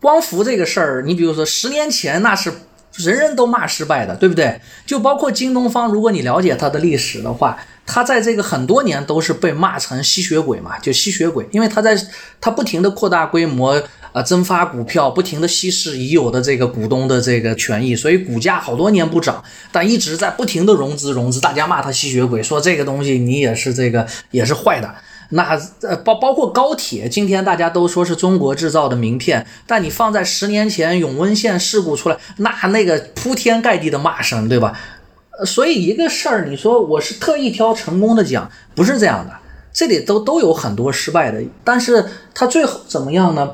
光伏这个事儿，你比如说十年前那是人人都骂失败的，对不对？就包括京东方，如果你了解它的历史的话。它在这个很多年都是被骂成吸血鬼嘛，就吸血鬼，因为它在它不停的扩大规模，呃，增发股票，不停的稀释已有的这个股东的这个权益，所以股价好多年不涨，但一直在不停的融资融资，大家骂他吸血鬼，说这个东西你也是这个也是坏的。那呃包包括高铁，今天大家都说是中国制造的名片，但你放在十年前永温线事故出来，那那个铺天盖地的骂声，对吧？所以一个事儿，你说我是特意挑成功的讲，不是这样的，这里都都有很多失败的，但是它最后怎么样呢？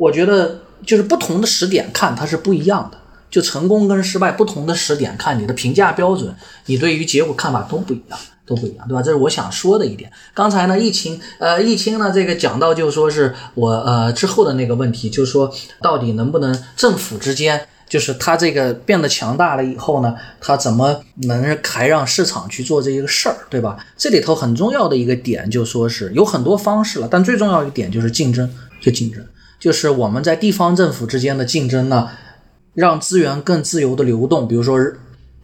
我觉得就是不同的时点看它是不一样的。就成功跟失败不同的时点看你的评价标准，你对于结果看法都不一样，都不一样，对吧？这是我想说的一点。刚才呢，疫情，呃，疫情呢，这个讲到就说是我呃之后的那个问题，就是说到底能不能政府之间。就是它这个变得强大了以后呢，它怎么能还让市场去做这一个事儿，对吧？这里头很重要的一个点就说是有很多方式了，但最重要一点就是竞争，就竞争，就是我们在地方政府之间的竞争呢，让资源更自由的流动，比如说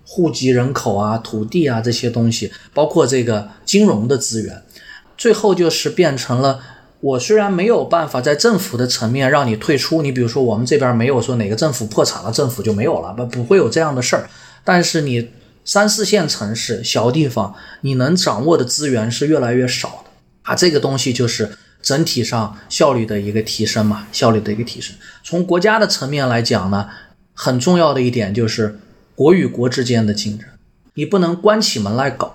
户籍人口啊、土地啊这些东西，包括这个金融的资源，最后就是变成了。我虽然没有办法在政府的层面让你退出，你比如说我们这边没有说哪个政府破产了，政府就没有了，不不会有这样的事儿。但是你三四线城市、小地方，你能掌握的资源是越来越少的啊。这个东西就是整体上效率的一个提升嘛，效率的一个提升。从国家的层面来讲呢，很重要的一点就是国与国之间的竞争，你不能关起门来搞。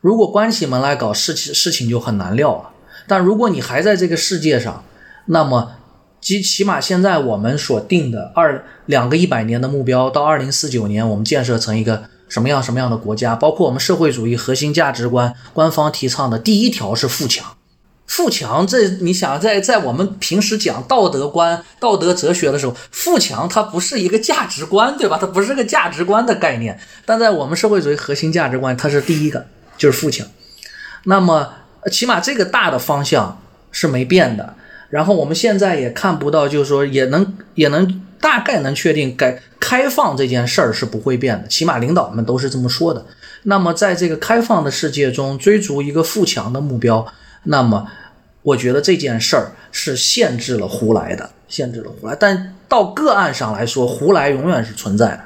如果关起门来搞，事情事情就很难料了。但如果你还在这个世界上，那么，即起码现在我们所定的二两个一百年的目标，到二零四九年，我们建设成一个什么样什么样的国家？包括我们社会主义核心价值观，官方提倡的第一条是富强。富强，这你想在在我们平时讲道德观、道德哲学的时候，富强它不是一个价值观，对吧？它不是个价值观的概念。但在我们社会主义核心价值观，它是第一个，就是富强。那么。起码这个大的方向是没变的，然后我们现在也看不到，就是说也能也能大概能确定改开放这件事儿是不会变的，起码领导们都是这么说的。那么在这个开放的世界中追逐一个富强的目标，那么我觉得这件事儿是限制了胡来的，限制了胡来。但到个案上来说，胡来永远是存在的，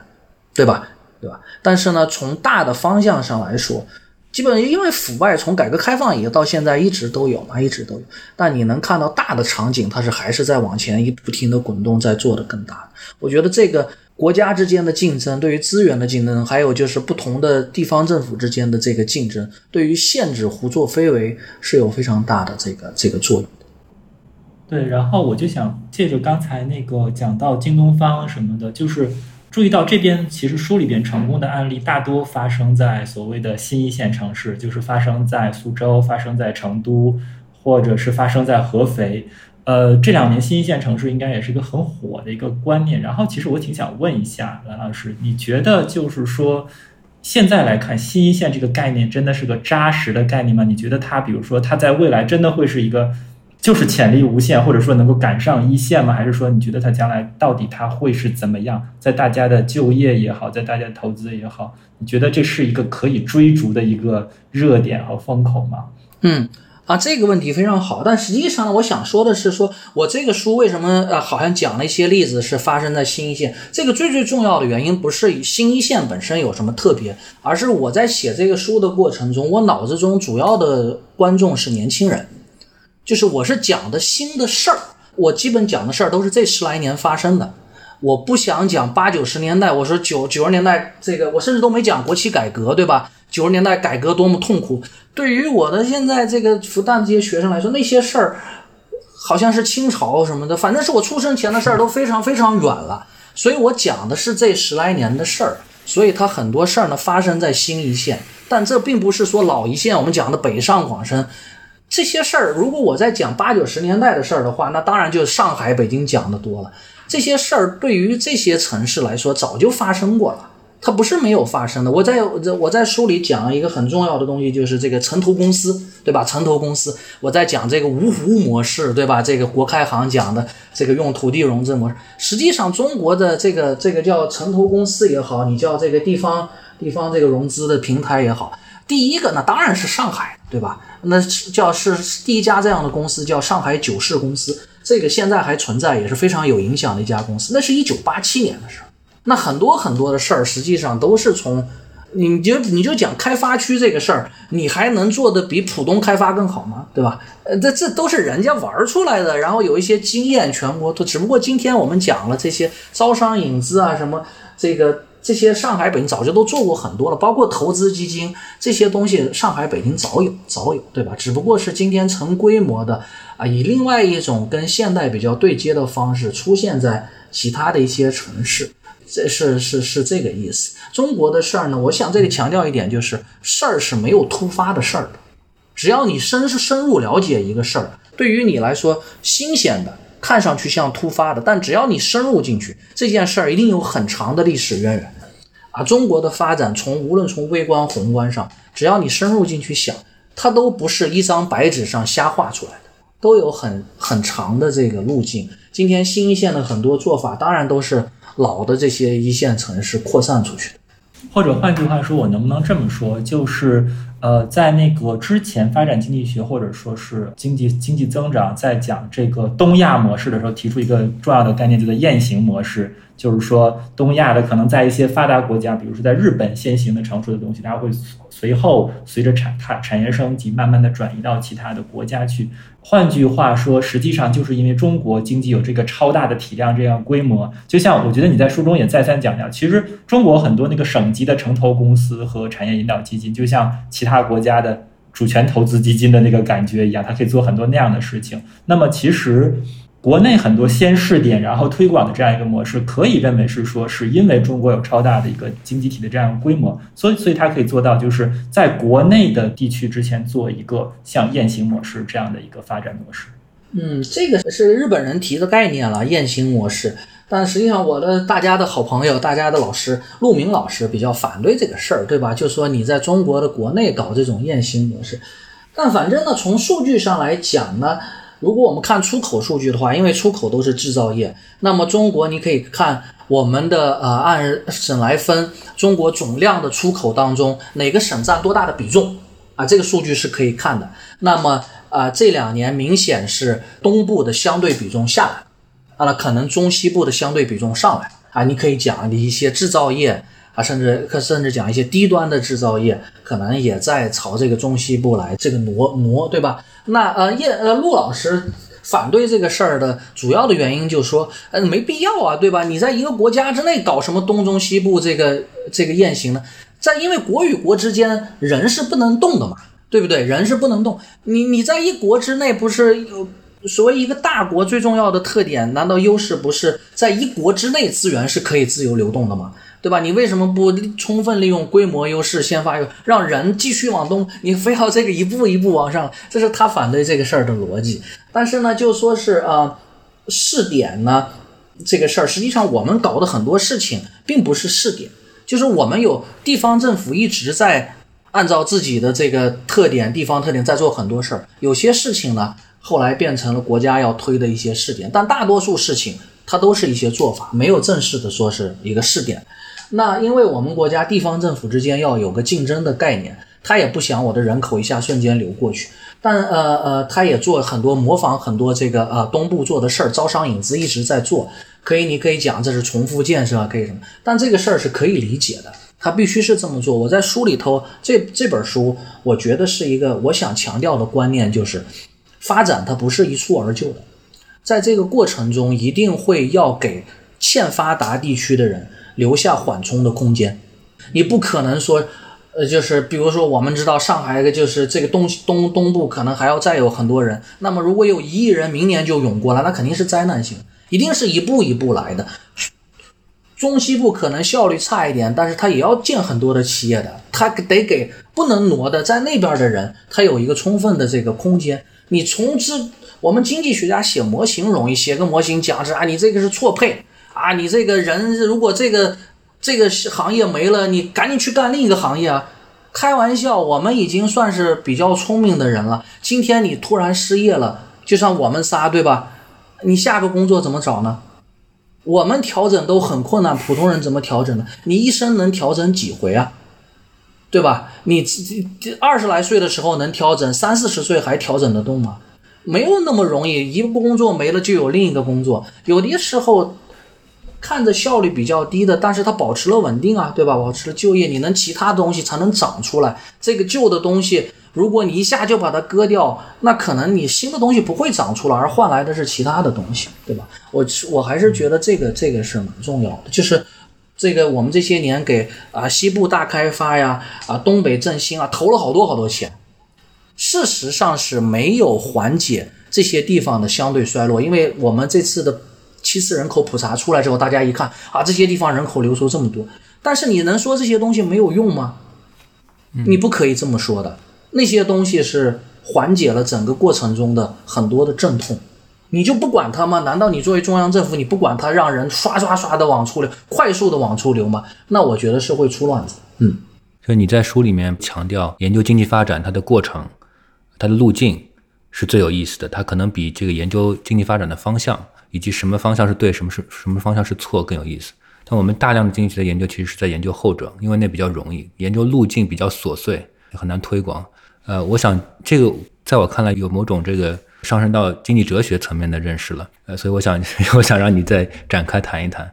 对吧？对吧？但是呢，从大的方向上来说。基本因为腐败从改革开放以后到现在一直都有嘛，一直都有。但你能看到大的场景，它是还是在往前一不停的滚动，在做的更大。我觉得这个国家之间的竞争，对于资源的竞争，还有就是不同的地方政府之间的这个竞争，对于限制胡作非为是有非常大的这个这个作用的。对，然后我就想借着刚才那个讲到京东方什么的，就是。注意到这边，其实书里边成功的案例大多发生在所谓的新一线城市，就是发生在苏州、发生在成都，或者是发生在合肥。呃，这两年新一线城市应该也是一个很火的一个观念。然后，其实我挺想问一下蓝老师，你觉得就是说，现在来看新一线这个概念真的是个扎实的概念吗？你觉得它，比如说它在未来真的会是一个？就是潜力无限，或者说能够赶上一线吗？还是说你觉得它将来到底它会是怎么样？在大家的就业也好，在大家投资也好，你觉得这是一个可以追逐的一个热点和风口吗？嗯，啊，这个问题非常好。但实际上呢，我想说的是，说我这个书为什么呃好像讲了一些例子是发生在新一线？这个最最重要的原因不是新一线本身有什么特别，而是我在写这个书的过程中，我脑子中主要的观众是年轻人。就是我是讲的新的事儿，我基本讲的事儿都是这十来年发生的。我不想讲八九十年代，我说九九十年代这个，我甚至都没讲国企改革，对吧？九十年代改革多么痛苦，对于我的现在这个复旦这些学生来说，那些事儿好像是清朝什么的，反正是我出生前的事儿，都非常非常远了。所以我讲的是这十来年的事儿，所以它很多事儿呢发生在新一线，但这并不是说老一线我们讲的北上广深。这些事儿，如果我在讲八九十年代的事儿的话，那当然就上海、北京讲的多了。这些事儿对于这些城市来说，早就发生过了，它不是没有发生的。我在我在书里讲了一个很重要的东西，就是这个城投公司，对吧？城投公司，我在讲这个芜湖模式，对吧？这个国开行讲的这个用土地融资模式，实际上中国的这个这个叫城投公司也好，你叫这个地方地方这个融资的平台也好。第一个那当然是上海，对吧？那叫是第一家这样的公司，叫上海九世公司，这个现在还存在，也是非常有影响的一家公司。那是一九八七年的事儿。那很多很多的事儿，实际上都是从你就你就讲开发区这个事儿，你还能做的比浦东开发更好吗？对吧？呃，这这都是人家玩出来的，然后有一些经验，全国都。只不过今天我们讲了这些招商引资啊，什么这个。这些上海、北京早就都做过很多了，包括投资基金这些东西，上海、北京早有早有，对吧？只不过是今天成规模的啊，以另外一种跟现代比较对接的方式出现在其他的一些城市。这是是是这个意思。中国的事儿呢，我想这里强调一点，就是事儿是没有突发的事儿的，只要你深是深入了解一个事儿，对于你来说新鲜的，看上去像突发的，但只要你深入进去，这件事儿一定有很长的历史渊源。啊，中国的发展从无论从微观宏观上，只要你深入进去想，它都不是一张白纸上瞎画出来的，都有很很长的这个路径。今天新一线的很多做法，当然都是老的这些一线城市扩散出去的。或者换句话说，我能不能这么说，就是呃，在那个之前发展经济学或者说是经济经济增长，在讲这个东亚模式的时候，提出一个重要的概念，叫做雁行模式。就是说，东亚的可能在一些发达国家，比如说在日本先行的成熟的东西，它会随后随着产产产业升级，慢慢的转移到其他的国家去。换句话说，实际上就是因为中国经济有这个超大的体量，这样规模。就像我觉得你在书中也再三讲到，其实中国很多那个省级的城投公司和产业引导基金，就像其他国家的主权投资基金的那个感觉一样，它可以做很多那样的事情。那么其实。国内很多先试点，然后推广的这样一个模式，可以认为是说，是因为中国有超大的一个经济体的这样一个规模，所以，所以它可以做到，就是在国内的地区之前做一个像雁行模式这样的一个发展模式。嗯，这个是日本人提的概念了，雁行模式。但实际上，我的大家的好朋友，大家的老师陆明老师比较反对这个事儿，对吧？就说你在中国的国内搞这种雁行模式，但反正呢，从数据上来讲呢。如果我们看出口数据的话，因为出口都是制造业，那么中国你可以看我们的呃按省来分，中国总量的出口当中哪个省占多大的比重啊？这个数据是可以看的。那么啊这两年明显是东部的相对比重下来，啊可能中西部的相对比重上来啊。你可以讲的一些制造业啊，甚至甚至讲一些低端的制造业，可能也在朝这个中西部来这个挪挪，对吧？那呃叶呃陆老师反对这个事儿的主要的原因就说，呃没必要啊，对吧？你在一个国家之内搞什么东中西部这个这个雁行呢？在因为国与国之间人是不能动的嘛，对不对？人是不能动。你你在一国之内不是有所谓一个大国最重要的特点？难道优势不是在一国之内资源是可以自由流动的吗？对吧？你为什么不充分利用规模优势先发优，让人继续往东？你非要这个一步一步往上，这是他反对这个事儿的逻辑。但是呢，就说是呃试点呢这个事儿，实际上我们搞的很多事情并不是试点，就是我们有地方政府一直在按照自己的这个特点、地方特点在做很多事儿。有些事情呢，后来变成了国家要推的一些试点，但大多数事情它都是一些做法，没有正式的说是一个试点。那因为我们国家地方政府之间要有个竞争的概念，他也不想我的人口一下瞬间流过去，但呃呃，他也做很多模仿很多这个呃东部做的事儿，招商引资一直在做，可以你可以讲这是重复建设，可以什么？但这个事儿是可以理解的，他必须是这么做。我在书里头这这本书，我觉得是一个我想强调的观念，就是发展它不是一蹴而就的，在这个过程中一定会要给欠发达地区的人。留下缓冲的空间，你不可能说，呃，就是比如说，我们知道上海一个就是这个东东东部可能还要再有很多人，那么如果有一亿人明年就涌过来，那肯定是灾难性，一定是一步一步来的。中西部可能效率差一点，但是他也要建很多的企业的，他得给不能挪的在那边的人，他有一个充分的这个空间。你从之，我们经济学家写模型容易，写个模型讲是啊，你这个是错配。啊，你这个人如果这个这个行业没了，你赶紧去干另一个行业啊！开玩笑，我们已经算是比较聪明的人了。今天你突然失业了，就像我们仨对吧？你下个工作怎么找呢？我们调整都很困难，普通人怎么调整呢？你一生能调整几回啊？对吧？你二十来岁的时候能调整，三四十岁还调整得动吗？没有那么容易，一个工作没了就有另一个工作，有的时候。看着效率比较低的，但是它保持了稳定啊，对吧？保持了就业，你能其他东西才能长出来。这个旧的东西，如果你一下就把它割掉，那可能你新的东西不会长出来，而换来的是其他的东西，对吧？我我还是觉得这个这个是蛮重要的，就是这个我们这些年给啊西部大开发呀，啊东北振兴啊投了好多好多钱，事实上是没有缓解这些地方的相对衰落，因为我们这次的。七次人口普查出来之后，大家一看啊，这些地方人口流出这么多，但是你能说这些东西没有用吗？你不可以这么说的。那些东西是缓解了整个过程中的很多的阵痛，你就不管它吗？难道你作为中央政府，你不管它让人刷刷刷的往出流，快速的往出流吗？那我觉得是会出乱子。嗯，所以你在书里面强调研究经济发展它的过程、它的路径是最有意思的，它可能比这个研究经济发展的方向以及什么方向是对，什么是什么方向是错更有意思。但我们大量的经济学的研究其实是在研究后者，因为那比较容易，研究路径比较琐碎，很难推广。呃，我想这个在我看来有某种这个上升到经济哲学层面的认识了，呃，所以我想 *laughs* 我想让你再展开谈一谈。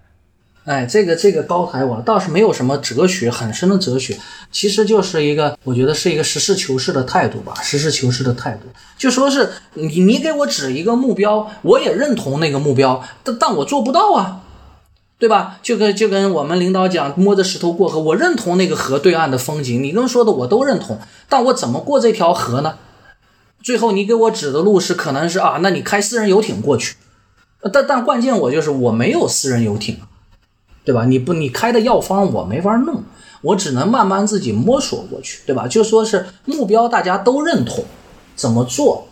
哎，这个这个高抬我倒是没有什么哲学很深的哲学，其实就是一个我觉得是一个实事求是的态度吧，实事求是的态度，就说是你你给我指一个目标，我也认同那个目标，但但我做不到啊。对吧？就跟就跟我们领导讲，摸着石头过河。我认同那个河对岸的风景，你跟说的我都认同。但我怎么过这条河呢？最后你给我指的路是，可能是啊，那你开私人游艇过去。但但关键我就是我没有私人游艇，对吧？你不你开的药方我没法弄，我只能慢慢自己摸索过去，对吧？就说是目标大家都认同，怎么做？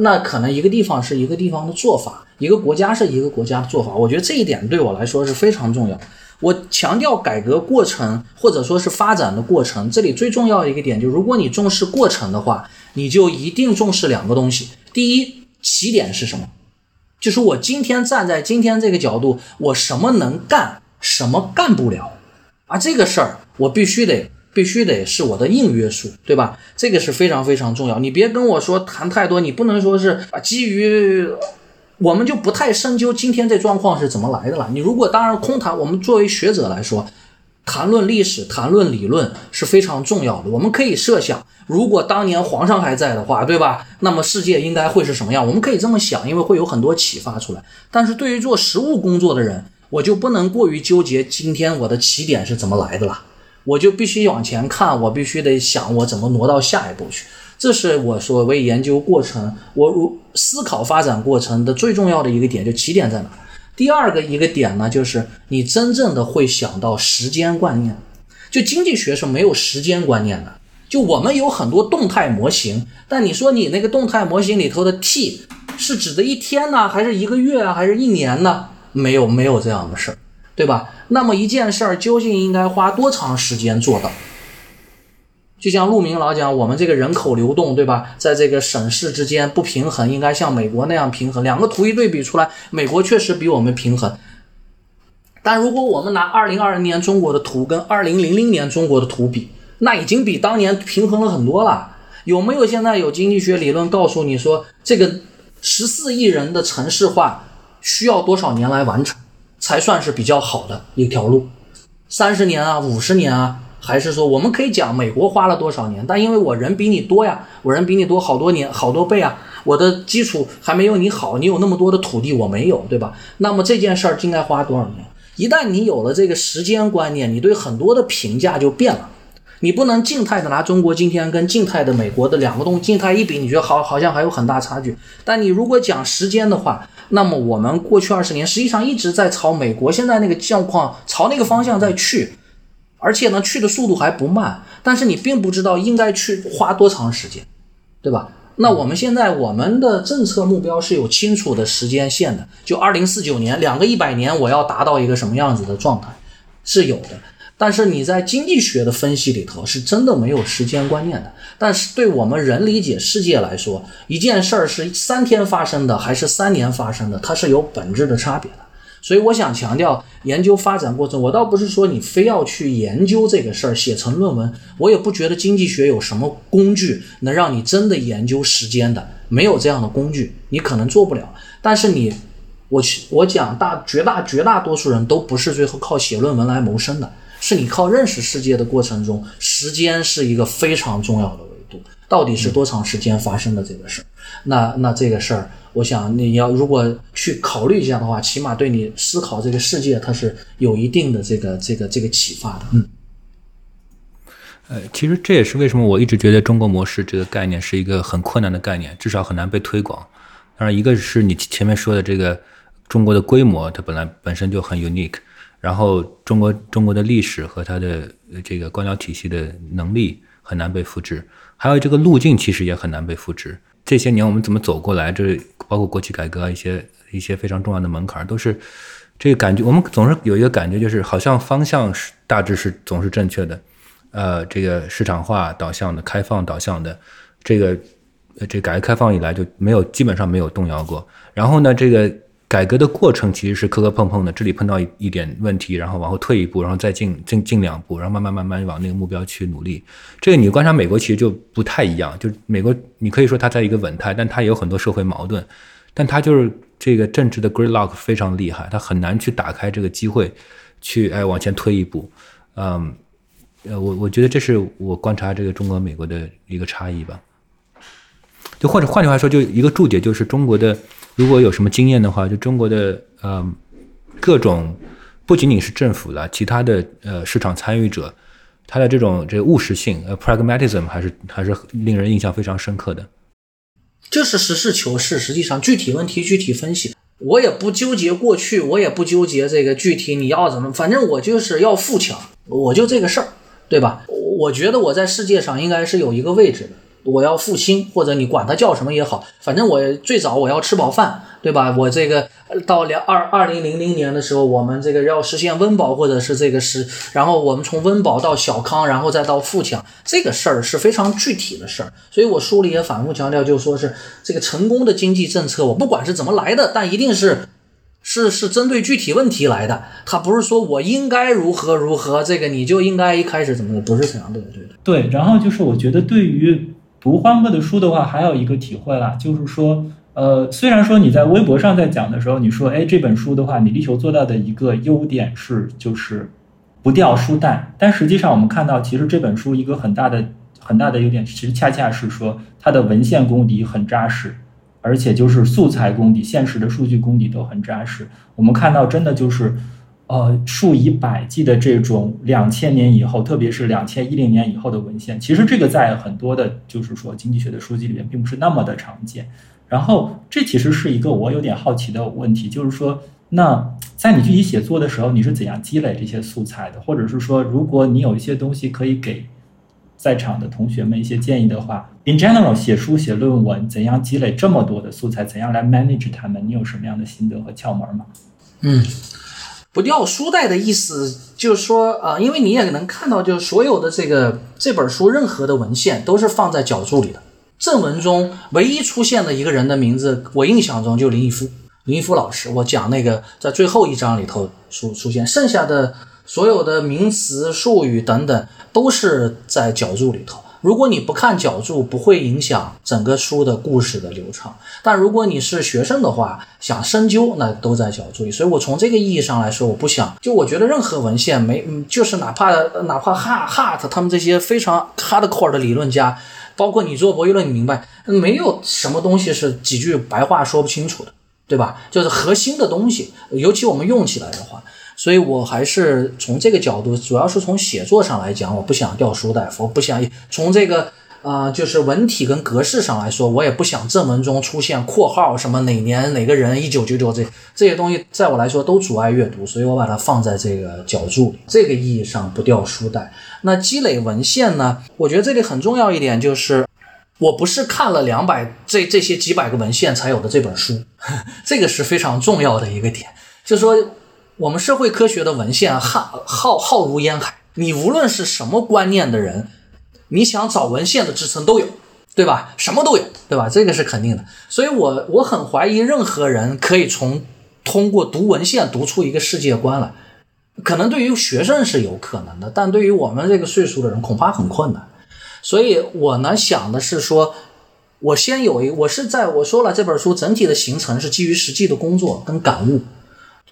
那可能一个地方是一个地方的做法，一个国家是一个国家的做法。我觉得这一点对我来说是非常重要。我强调改革过程或者说是发展的过程，这里最重要的一个点就是，如果你重视过程的话，你就一定重视两个东西。第一，起点是什么？就是我今天站在今天这个角度，我什么能干，什么干不了啊？这个事儿我必须得。必须得是我的硬约束，对吧？这个是非常非常重要。你别跟我说谈太多，你不能说是啊，基于我们就不太深究今天这状况是怎么来的了。你如果当然空谈，我们作为学者来说，谈论历史、谈论理论是非常重要的。我们可以设想，如果当年皇上还在的话，对吧？那么世界应该会是什么样？我们可以这么想，因为会有很多启发出来。但是对于做实务工作的人，我就不能过于纠结今天我的起点是怎么来的了。我就必须往前看，我必须得想我怎么挪到下一步去。这是我所谓研究过程，我如思考发展过程的最重要的一个点，就起点在哪？第二个一个点呢，就是你真正的会想到时间观念。就经济学是没有时间观念的。就我们有很多动态模型，但你说你那个动态模型里头的 t 是指的一天呢，还是一个月啊，还是一年呢？没有，没有这样的事儿。对吧？那么一件事儿究竟应该花多长时间做到？就像陆明老讲，我们这个人口流动，对吧？在这个省市之间不平衡，应该像美国那样平衡。两个图一对比出来，美国确实比我们平衡。但如果我们拿二零二零年中国的图跟二零零零年中国的图比，那已经比当年平衡了很多了。有没有现在有经济学理论告诉你说，这个十四亿人的城市化需要多少年来完成？才算是比较好的一条路，三十年啊，五十年啊，还是说我们可以讲美国花了多少年？但因为我人比你多呀，我人比你多好多年，好多倍啊，我的基础还没有你好，你有那么多的土地，我没有，对吧？那么这件事儿应该花多少年？一旦你有了这个时间观念，你对很多的评价就变了。你不能静态的拿中国今天跟静态的美国的两个东西静态一比，你觉得好好像还有很大差距。但你如果讲时间的话，那么我们过去二十年实际上一直在朝美国现在那个状况朝那个方向在去，而且呢去的速度还不慢。但是你并不知道应该去花多长时间，对吧？那我们现在我们的政策目标是有清楚的时间线的，就二零四九年两个一百年我要达到一个什么样子的状态是有的。但是你在经济学的分析里头是真的没有时间观念的。但是对我们人理解世界来说，一件事儿是三天发生的还是三年发生的，它是有本质的差别的。所以我想强调，研究发展过程，我倒不是说你非要去研究这个事儿写成论文，我也不觉得经济学有什么工具能让你真的研究时间的，没有这样的工具，你可能做不了。但是你，我我讲大绝大绝大多数人都不是最后靠写论文来谋生的。是你靠认识世界的过程中，时间是一个非常重要的维度。到底是多长时间发生的这个事儿？那那这个事儿，我想你要如果去考虑一下的话，起码对你思考这个世界，它是有一定的这个这个这个启发的。嗯。呃，其实这也是为什么我一直觉得中国模式这个概念是一个很困难的概念，至少很难被推广。当然，一个是你前面说的这个。中国的规模它本来本身就很 unique，然后中国中国的历史和它的这个官僚体系的能力很难被复制，还有这个路径其实也很难被复制。这些年我们怎么走过来，这包括国企改革啊一些一些非常重要的门槛，都是这个感觉。我们总是有一个感觉，就是好像方向是大致是总是正确的，呃，这个市场化导向的、开放导向的，这个这改革开放以来就没有基本上没有动摇过。然后呢，这个。改革的过程其实是磕磕碰碰的，这里碰到一一点问题，然后往后退一步，然后再进进进两步，然后慢慢慢慢往那个目标去努力。这个你观察美国其实就不太一样，就美国你可以说它在一个稳态，但它也有很多社会矛盾，但它就是这个政治的 gridlock 非常厉害，它很难去打开这个机会，去哎往前推一步。嗯，呃，我我觉得这是我观察这个中国美国的一个差异吧。就或者换句话说，就一个注解就是中国的。如果有什么经验的话，就中国的呃各种不仅仅是政府了，其他的呃市场参与者，他的这种这个务实性呃 pragmatism 还是还是令人印象非常深刻的。就是实事求是，实际上具体问题具体分析，我也不纠结过去，我也不纠结这个具体你要怎么，反正我就是要富强，我就这个事儿，对吧？我觉得我在世界上应该是有一个位置的。我要复兴，或者你管它叫什么也好，反正我最早我要吃饱饭，对吧？我这个到两二二零零零年的时候，我们这个要实现温饱，或者是这个是，然后我们从温饱到小康，然后再到富强，这个事儿是非常具体的事儿。所以我书里也反复强调，就说是这个成功的经济政策，我不管是怎么来的，但一定是是是针对具体问题来的。他不是说我应该如何如何，这个你就应该一开始怎么的，不是这样的，对对对。然后就是我觉得对于。读欢哥的书的话，还有一个体会啦，就是说，呃，虽然说你在微博上在讲的时候，你说，哎，这本书的话，你力求做到的一个优点是，就是不掉书袋，但实际上我们看到，其实这本书一个很大的很大的优点，其实恰恰是说它的文献功底很扎实，而且就是素材功底、现实的数据功底都很扎实。我们看到，真的就是。呃，数以百计的这种两千年以后，特别是两千一零年以后的文献，其实这个在很多的，就是说经济学的书籍里面并不是那么的常见。然后，这其实是一个我有点好奇的问题，就是说，那在你具体写作的时候，你是怎样积累这些素材的？或者是说，如果你有一些东西可以给在场的同学们一些建议的话，in general，写书写论文，怎样积累这么多的素材？怎样来 manage 他们？你有什么样的心得和窍门吗？嗯。不掉书袋的意思就是说，啊，因为你也能看到，就是所有的这个这本书任何的文献都是放在脚注里的。正文中唯一出现的一个人的名字，我印象中就林毅夫，林毅夫老师。我讲那个在最后一章里头出出现，剩下的所有的名词术语等等都是在脚注里头。如果你不看脚注，不会影响整个书的故事的流畅。但如果你是学生的话，想深究，那都在脚注里。所以我从这个意义上来说，我不想就我觉得任何文献没，嗯就是哪怕哪怕 hard hard 他们这些非常 hardcore 的理论家，包括你做博弈论，你明白，没有什么东西是几句白话说不清楚的，对吧？就是核心的东西，尤其我们用起来的话。所以我还是从这个角度，主要是从写作上来讲，我不想掉书袋，我不想 *laughs* 从这个啊，就是文体跟格式上来说，我也不想正文中出现括号什么哪年哪个人一九九九这这些东西，在我来说都阻碍阅读，所以我把它放在这个角注，这个意义上不掉书袋。那积累文献呢？我觉得这里很重要一点就是，我不是看了两百这这些几百个文献才有的这本书，*laughs* 这个是非常重要的一个点，就说。我们社会科学的文献浩浩浩如烟海，你无论是什么观念的人，你想找文献的支撑都有，对吧？什么都有，对吧？这个是肯定的。所以，我我很怀疑任何人可以从通过读文献读出一个世界观来。可能对于学生是有可能的，但对于我们这个岁数的人恐怕很困难。所以我呢想的是说，我先有一，我是在我说了这本书整体的形成是基于实际的工作跟感悟。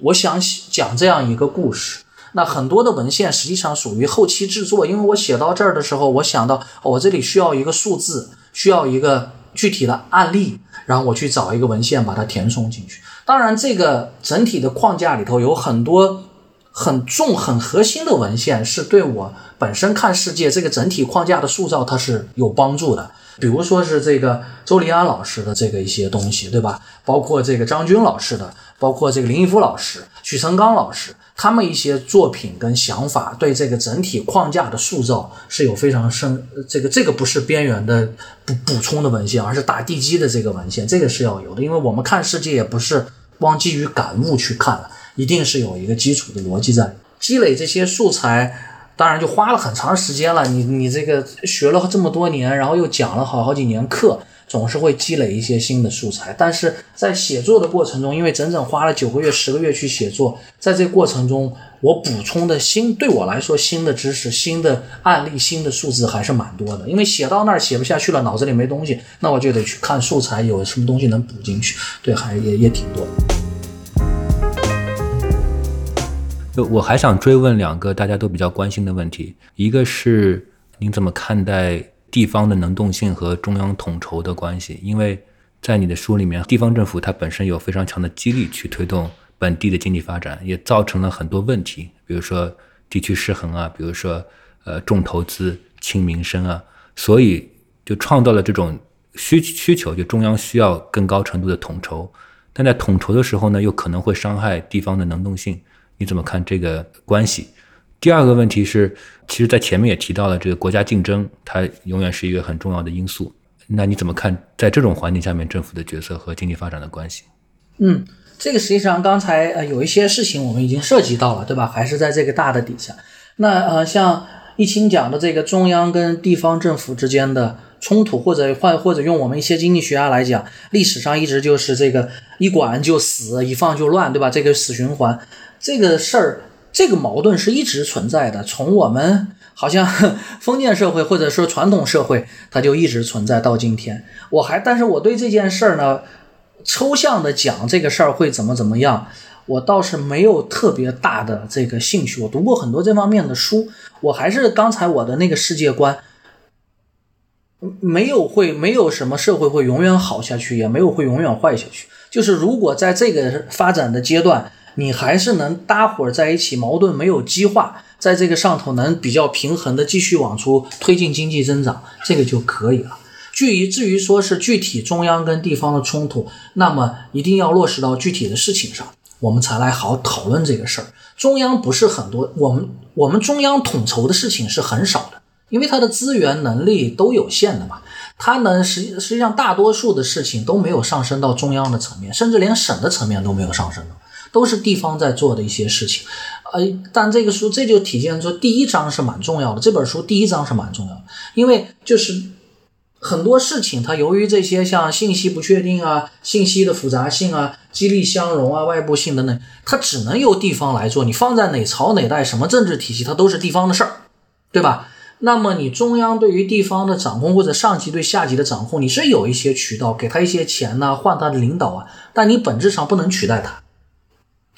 我想讲这样一个故事，那很多的文献实际上属于后期制作，因为我写到这儿的时候，我想到我这里需要一个数字，需要一个具体的案例，然后我去找一个文献把它填充进去。当然，这个整体的框架里头有很多很重、很核心的文献，是对我本身看世界这个整体框架的塑造它是有帮助的。比如说是这个周黎安老师的这个一些东西，对吧？包括这个张军老师的，包括这个林毅夫老师、许成刚老师，他们一些作品跟想法，对这个整体框架的塑造是有非常深。这个这个不是边缘的补补充的文献，而是打地基的这个文献，这个是要有的。因为我们看世界也不是光基于感悟去看的，一定是有一个基础的逻辑在。积累这些素材。当然就花了很长时间了，你你这个学了这么多年，然后又讲了好好几年课，总是会积累一些新的素材。但是在写作的过程中，因为整整花了九个月、十个月去写作，在这过程中，我补充的新对我来说新的知识、新的案例、新的数字还是蛮多的。因为写到那儿写不下去了，脑子里没东西，那我就得去看素材，有什么东西能补进去。对，还也也挺多。就我还想追问两个大家都比较关心的问题，一个是您怎么看待地方的能动性和中央统筹的关系？因为在你的书里面，地方政府它本身有非常强的激励去推动本地的经济发展，也造成了很多问题，比如说地区失衡啊，比如说呃重投资轻民生啊，所以就创造了这种需需求，就中央需要更高程度的统筹，但在统筹的时候呢，又可能会伤害地方的能动性。你怎么看这个关系？第二个问题是，其实，在前面也提到了，这个国家竞争它永远是一个很重要的因素。那你怎么看在这种环境下面政府的角色和经济发展的关系？嗯，这个实际上刚才呃有一些事情我们已经涉及到了，对吧？还是在这个大的底下。那呃，像易清讲的这个中央跟地方政府之间的冲突，或者换或者用我们一些经济学家来讲，历史上一直就是这个一管就死，一放就乱，对吧？这个死循环。这个事儿，这个矛盾是一直存在的。从我们 *laughs* 好像封建社会或者说传统社会，它就一直存在到今天。我还，但是我对这件事儿呢，抽象的讲这个事儿会怎么怎么样，我倒是没有特别大的这个兴趣。我读过很多这方面的书，我还是刚才我的那个世界观，没有会没有什么社会会永远好下去，也没有会永远坏下去。就是如果在这个发展的阶段。你还是能搭伙在一起，矛盾没有激化，在这个上头能比较平衡的继续往出推进经济增长，这个就可以了。至于至于说是具体中央跟地方的冲突，那么一定要落实到具体的事情上，我们才来好讨论这个事儿。中央不是很多，我们我们中央统筹的事情是很少的，因为它的资源能力都有限的嘛。它能实实际上大多数的事情都没有上升到中央的层面，甚至连省的层面都没有上升到。都是地方在做的一些事情，呃，但这个书这就体现出第一章是蛮重要的。这本书第一章是蛮重要的，因为就是很多事情它由于这些像信息不确定啊、信息的复杂性啊、激励相容啊、外部性等等，它只能由地方来做。你放在哪朝哪代、什么政治体系，它都是地方的事儿，对吧？那么你中央对于地方的掌控或者上级对下级的掌控，你是有一些渠道给他一些钱呐，换他的领导啊，但你本质上不能取代他。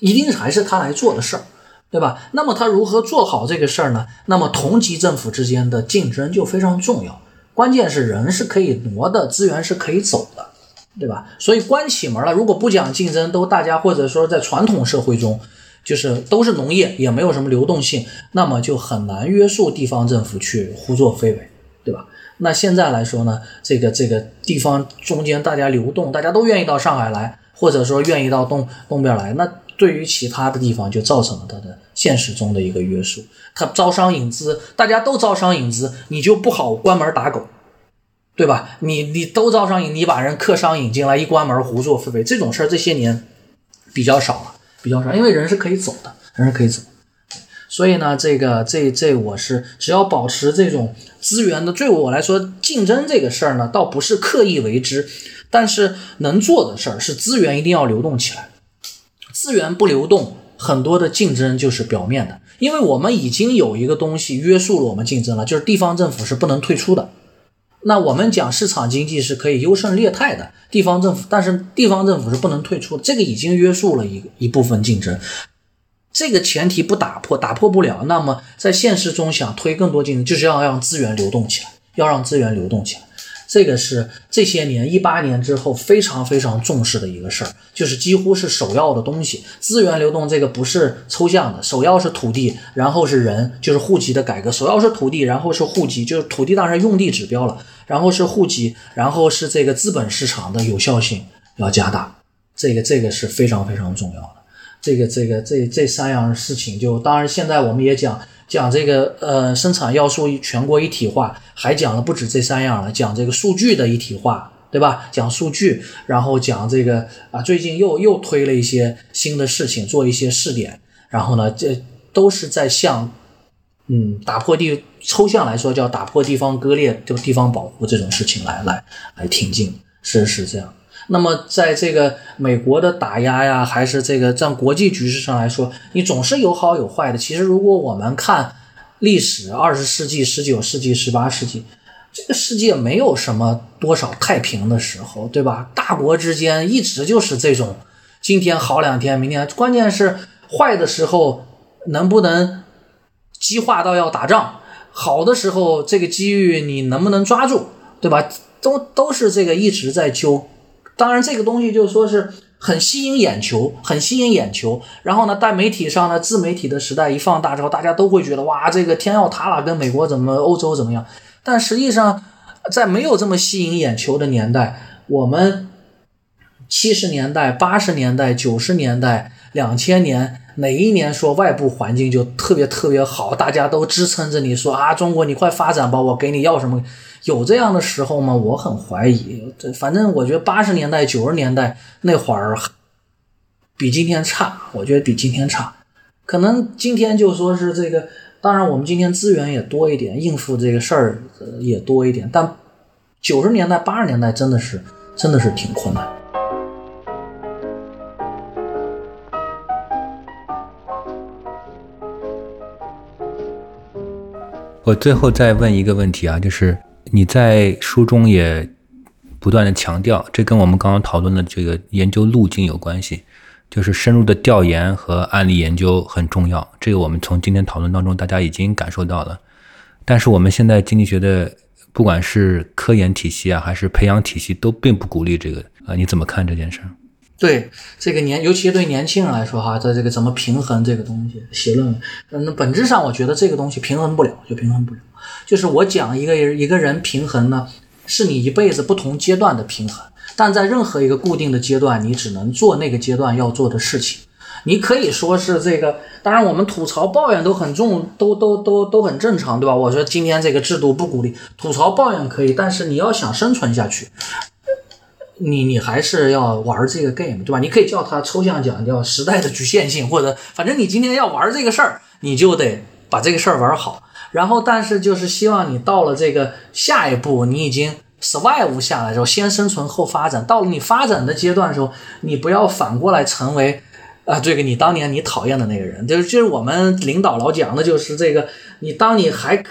一定还是他来做的事儿，对吧？那么他如何做好这个事儿呢？那么同级政府之间的竞争就非常重要。关键是人是可以挪的，资源是可以走的，对吧？所以关起门了，如果不讲竞争，都大家或者说在传统社会中，就是都是农业，也没有什么流动性，那么就很难约束地方政府去胡作非为，对吧？那现在来说呢，这个这个地方中间大家流动，大家都愿意到上海来，或者说愿意到东东边来，那。对于其他的地方，就造成了它的现实中的一个约束。它招商引资，大家都招商引资，你就不好关门打狗，对吧？你你都招商引，你把人客商引进来，一关门胡作非为，这种事儿这些年比较少了，比较少，因为人是可以走的，人是可以走。所以呢，这个这这我是只要保持这种资源的，对我来说，竞争这个事儿呢，倒不是刻意为之，但是能做的事儿是资源一定要流动起来。资源不流动，很多的竞争就是表面的，因为我们已经有一个东西约束了我们竞争了，就是地方政府是不能退出的。那我们讲市场经济是可以优胜劣汰的，地方政府，但是地方政府是不能退出的，这个已经约束了一一部分竞争。这个前提不打破，打破不了。那么在现实中想推更多竞争，就是要让资源流动起来，要让资源流动起来。这个是这些年一八年之后非常非常重视的一个事儿，就是几乎是首要的东西。资源流动这个不是抽象的，首要是土地，然后是人，就是户籍的改革。首要是土地，然后是户籍，就是土地当然用地指标了，然后是户籍，然后是这个资本市场的有效性要加大。这个这个是非常非常重要的。这个这个这这三样事情，就当然现在我们也讲。讲这个呃生产要素全国一体化，还讲了不止这三样了，讲这个数据的一体化，对吧？讲数据，然后讲这个啊，最近又又推了一些新的事情，做一些试点，然后呢，这都是在向嗯打破地抽象来说叫打破地方割裂，就地方保护这种事情来来来挺进，是是这样。那么，在这个美国的打压呀，还是这个在国际局势上来说，你总是有好有坏的。其实，如果我们看历史，二十世纪、十九世纪、十八世纪，这个世界没有什么多少太平的时候，对吧？大国之间一直就是这种，今天好两天，明天关键是坏的时候能不能激化到要打仗，好的时候这个机遇你能不能抓住，对吧？都都是这个一直在揪。当然，这个东西就说是很吸引眼球，很吸引眼球。然后呢，在媒体上呢，自媒体的时代一放大之后，大家都会觉得哇，这个天要塌了，跟美国怎么、欧洲怎么样？但实际上，在没有这么吸引眼球的年代，我们七十年代、八十年代、九十年代、两千年，哪一年说外部环境就特别特别好，大家都支撑着你说啊，中国你快发展吧，我给你要什么？有这样的时候吗？我很怀疑。这反正我觉得八十年代、九十年代那会儿比今天差，我觉得比今天差。可能今天就说是这个，当然我们今天资源也多一点，应付这个事儿也多一点。但九十年代、八十年代真的是真的是挺困难。我最后再问一个问题啊，就是。你在书中也不断的强调，这跟我们刚刚讨论的这个研究路径有关系，就是深入的调研和案例研究很重要。这个我们从今天讨论当中大家已经感受到了。但是我们现在经济学的不管是科研体系啊，还是培养体系，都并不鼓励这个啊，你怎么看这件事？对这个年，尤其对年轻人来说哈，在这个怎么平衡这个东西，写论文，那本质上我觉得这个东西平衡不了，就平衡不了。就是我讲一个人一个人平衡呢，是你一辈子不同阶段的平衡，但在任何一个固定的阶段，你只能做那个阶段要做的事情。你可以说是这个，当然我们吐槽抱怨都很重，都都都都很正常，对吧？我说今天这个制度不鼓励吐槽抱怨可以，但是你要想生存下去，你你还是要玩这个 game，对吧？你可以叫它抽象讲叫时代的局限性，或者反正你今天要玩这个事儿，你就得把这个事儿玩好。然后，但是就是希望你到了这个下一步，你已经 survive 下来之后，先生存后发展。到了你发展的阶段的时候，你不要反过来成为，啊，这个你当年你讨厌的那个人。就是就是我们领导老讲的，就是这个，你当你还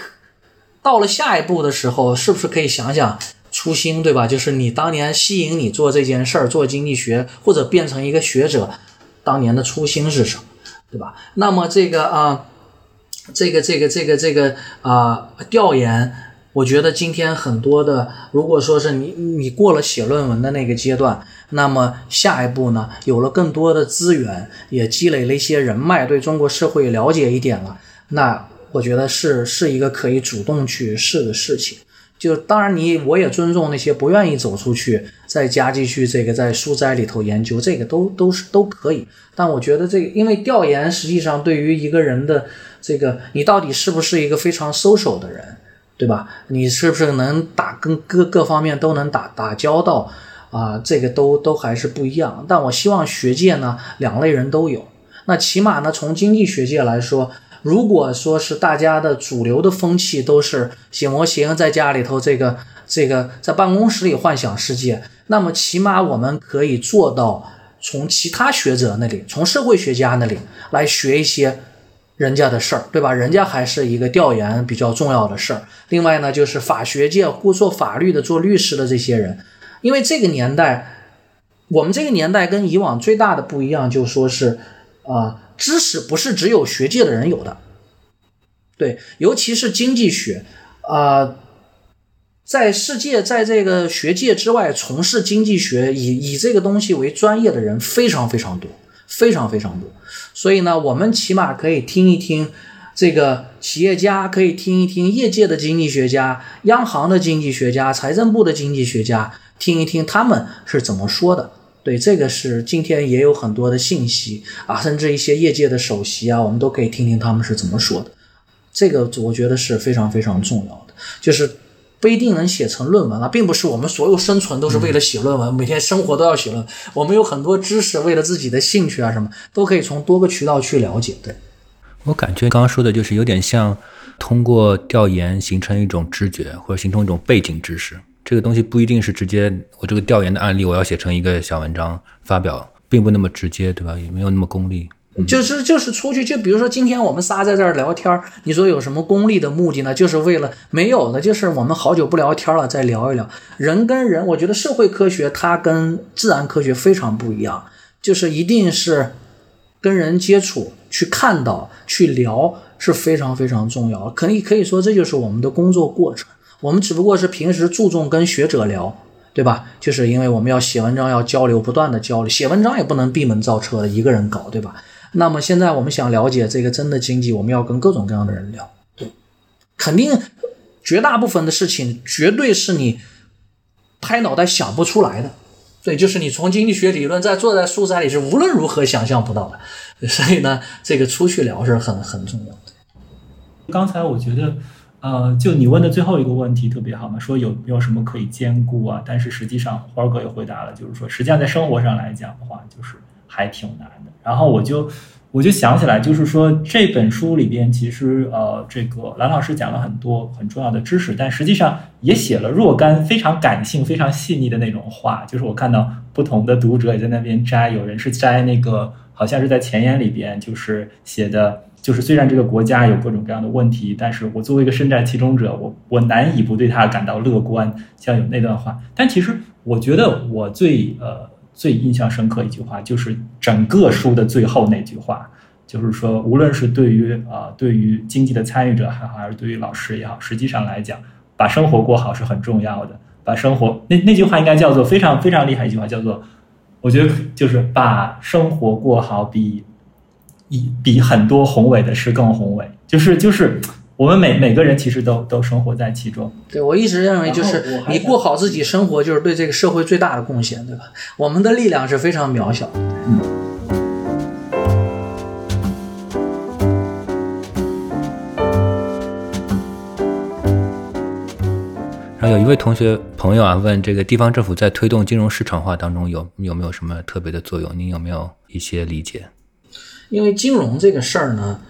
到了下一步的时候，是不是可以想想初心，对吧？就是你当年吸引你做这件事儿，做经济学或者变成一个学者，当年的初心是什么，对吧？那么这个啊。这个这个这个这个啊，调研，我觉得今天很多的，如果说是你你过了写论文的那个阶段，那么下一步呢，有了更多的资源，也积累了一些人脉，对中国社会了解一点了，那我觉得是是一个可以主动去试的事情。就当然你我也尊重那些不愿意走出去，在家继续这个在书斋里头研究，这个都都是都可以。但我觉得这个，因为调研实际上对于一个人的。这个你到底是不是一个非常 social 的人，对吧？你是不是能打跟各各方面都能打打交道啊？这个都都还是不一样。但我希望学界呢，两类人都有。那起码呢，从经济学界来说，如果说是大家的主流的风气都是写模型，在家里头这个这个在办公室里幻想世界，那么起码我们可以做到从其他学者那里，从社会学家那里来学一些。人家的事儿，对吧？人家还是一个调研比较重要的事儿。另外呢，就是法学界或做法律的、做律师的这些人，因为这个年代，我们这个年代跟以往最大的不一样，就说是啊，知识不是只有学界的人有的，对，尤其是经济学啊，在世界，在这个学界之外从事经济学以以这个东西为专业的人非常非常多，非常非常多。所以呢，我们起码可以听一听这个企业家，可以听一听业界的经济学家、央行的经济学家、财政部的经济学家，听一听他们是怎么说的。对，这个是今天也有很多的信息啊，甚至一些业界的首席啊，我们都可以听听他们是怎么说的。这个我觉得是非常非常重要的，就是。不一定能写成论文啊，并不是我们所有生存都是为了写论文，每天生活都要写论文。我们有很多知识，为了自己的兴趣啊什么，都可以从多个渠道去了解。对我感觉刚刚说的就是有点像通过调研形成一种知觉，或者形成一种背景知识。这个东西不一定是直接我这个调研的案例，我要写成一个小文章发表，并不那么直接，对吧？也没有那么功利。就是就是出去，就比如说今天我们仨在这儿聊天你说有什么功利的目的呢？就是为了没有的，就是我们好久不聊天了，再聊一聊人跟人。我觉得社会科学它跟自然科学非常不一样，就是一定是跟人接触、去看到、去聊是非常非常重要。可以可以说这就是我们的工作过程。我们只不过是平时注重跟学者聊，对吧？就是因为我们要写文章，要交流，不断的交流。写文章也不能闭门造车的一个人搞，对吧？那么现在我们想了解这个真的经济，我们要跟各种各样的人聊，对肯定绝大部分的事情绝对是你拍脑袋想不出来的，对，就是你从经济学理论在坐在书斋里是无论如何想象不到的，*laughs* 所以呢，这个出去聊是很很重要的。刚才我觉得，呃，就你问的最后一个问题特别好嘛，说有没有什么可以兼顾啊？但是实际上，花儿哥也回答了，就是说，实际上在生活上来讲的话，就是还挺难的。然后我就我就想起来，就是说这本书里边，其实呃，这个蓝老师讲了很多很重要的知识，但实际上也写了若干非常感性、非常细腻的那种话。就是我看到不同的读者也在那边摘，有人是摘那个，好像是在前言里边，就是写的，就是虽然这个国家有各种各样的问题，但是我作为一个身在其中者，我我难以不对他感到乐观。像有那段话，但其实我觉得我最呃。最印象深刻一句话，就是整个书的最后那句话，就是说，无论是对于啊，对于经济的参与者还好，还是对于老师也好，实际上来讲，把生活过好是很重要的。把生活那那句话应该叫做非常非常厉害一句话，叫做，我觉得就是把生活过好比一比很多宏伟的事更宏伟，就是就是。我们每每个人其实都都生活在其中。对我一直认为，就是你过好自己生活，就是对这个社会最大的贡献，对吧？我们的力量是非常渺小的。嗯。然后有一位同学朋友啊，问这个地方政府在推动金融市场化当中有有没有什么特别的作用？您有没有一些理解？因为金融这个事儿呢。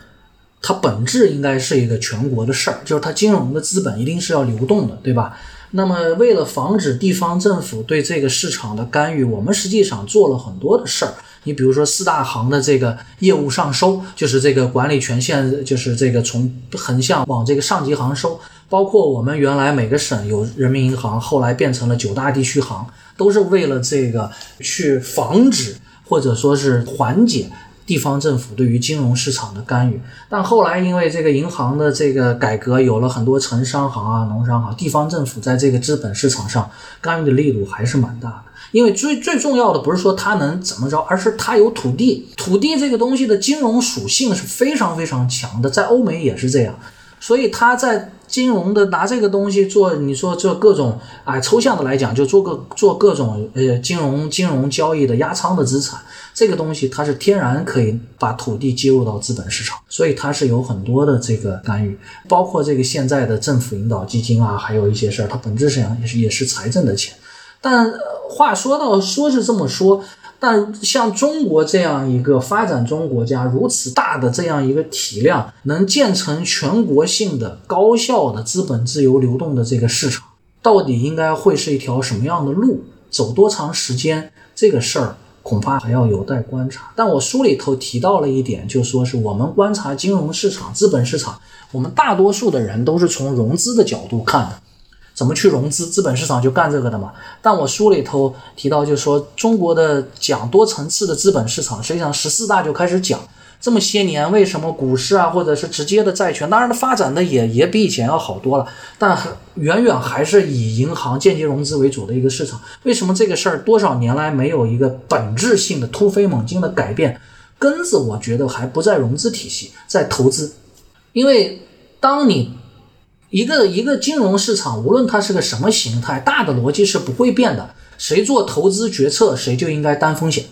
它本质应该是一个全国的事儿，就是它金融的资本一定是要流动的，对吧？那么为了防止地方政府对这个市场的干预，我们实际上做了很多的事儿。你比如说四大行的这个业务上收，就是这个管理权限，就是这个从横向往这个上级行收。包括我们原来每个省有人民银行，后来变成了九大地区行，都是为了这个去防止或者说是缓解。地方政府对于金融市场的干预，但后来因为这个银行的这个改革，有了很多城商行啊、农商行，地方政府在这个资本市场上干预的力度还是蛮大的。因为最最重要的不是说它能怎么着，而是它有土地，土地这个东西的金融属性是非常非常强的，在欧美也是这样，所以它在。金融的拿这个东西做，你说做各种啊，抽象的来讲，就做个做各种呃金融金融交易的压仓的资产，这个东西它是天然可以把土地接入到资本市场，所以它是有很多的这个干预，包括这个现在的政府引导基金啊，还有一些事儿，它本质上也是也是财政的钱。但话说到说是这么说。但像中国这样一个发展中国家，如此大的这样一个体量，能建成全国性的高效的资本自由流动的这个市场，到底应该会是一条什么样的路？走多长时间？这个事儿恐怕还要有待观察。但我书里头提到了一点，就说是我们观察金融市场、资本市场，我们大多数的人都是从融资的角度看的。怎么去融资，资本市场就干这个的嘛。但我书里头提到，就说中国的讲多层次的资本市场，实际上十四大就开始讲。这么些年，为什么股市啊，或者是直接的债券，当然它发展的也也比以前要好多了，但远远还是以银行间接融资为主的一个市场。为什么这个事儿多少年来没有一个本质性的突飞猛进的改变？根子我觉得还不在融资体系，在投资。因为当你一个一个金融市场，无论它是个什么形态，大的逻辑是不会变的。谁做投资决策，谁就应该担风险。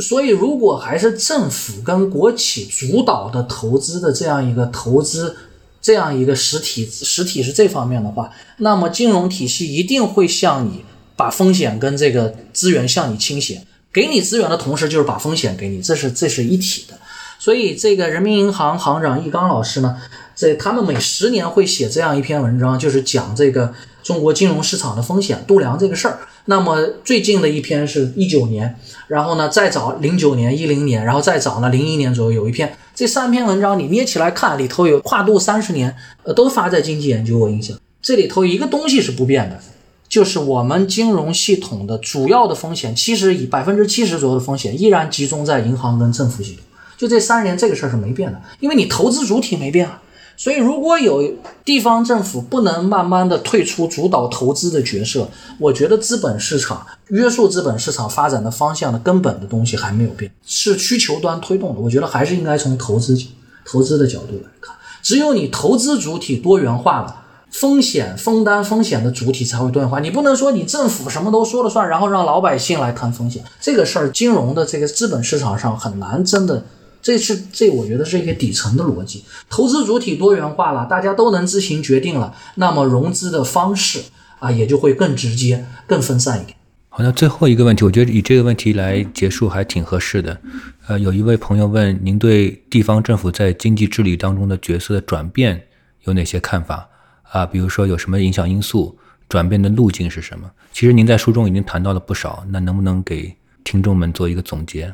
所以，如果还是政府跟国企主导的投资的这样一个投资，这样一个实体实体是这方面的话，那么金融体系一定会向你把风险跟这个资源向你倾斜，给你资源的同时就是把风险给你，这是这是一体的。所以，这个人民银行行长易纲老师呢，在他们每十年会写这样一篇文章，就是讲这个中国金融市场的风险度量这个事儿。那么最近的一篇是一九年，然后呢再早零九年、一零年，然后再早呢零一年左右有一篇。这三篇文章你捏起来看，里头有跨度三十年，呃，都发在《经济研究》我印象。这里头一个东西是不变的，就是我们金融系统的主要的风险，其实以百分之七十左右的风险依然集中在银行跟政府系统。就这三十年，这个事儿是没变的，因为你投资主体没变啊。所以，如果有地方政府不能慢慢的退出主导投资的角色，我觉得资本市场约束资本市场发展的方向的根本的东西还没有变，是需求端推动的。我觉得还是应该从投资投资的角度来看，只有你投资主体多元化了，风险分担风险的主体才会多元化。你不能说你政府什么都说了算，然后让老百姓来谈风险，这个事儿金融的这个资本市场上很难真的。这是这，我觉得是一个底层的逻辑。投资主体多元化了，大家都能自行决定了，那么融资的方式啊，也就会更直接、更分散一点。好，那最后一个问题，我觉得以这个问题来结束还挺合适的。呃，有一位朋友问您对地方政府在经济治理当中的角色的转变有哪些看法啊？比如说有什么影响因素，转变的路径是什么？其实您在书中已经谈到了不少，那能不能给听众们做一个总结？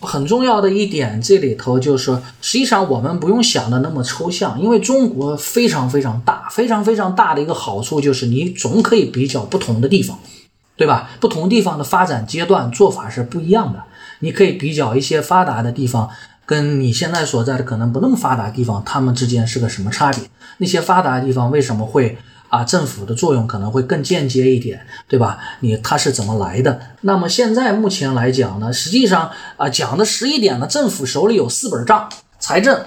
很重要的一点，这里头就是说，实际上我们不用想的那么抽象，因为中国非常非常大，非常非常大的一个好处就是你总可以比较不同的地方，对吧？不同地方的发展阶段做法是不一样的，你可以比较一些发达的地方跟你现在所在的可能不那么发达地方，他们之间是个什么差别？那些发达的地方为什么会？啊，政府的作用可能会更间接一点，对吧？你它是怎么来的？那么现在目前来讲呢，实际上啊，讲的实一点呢，政府手里有四本账，财政，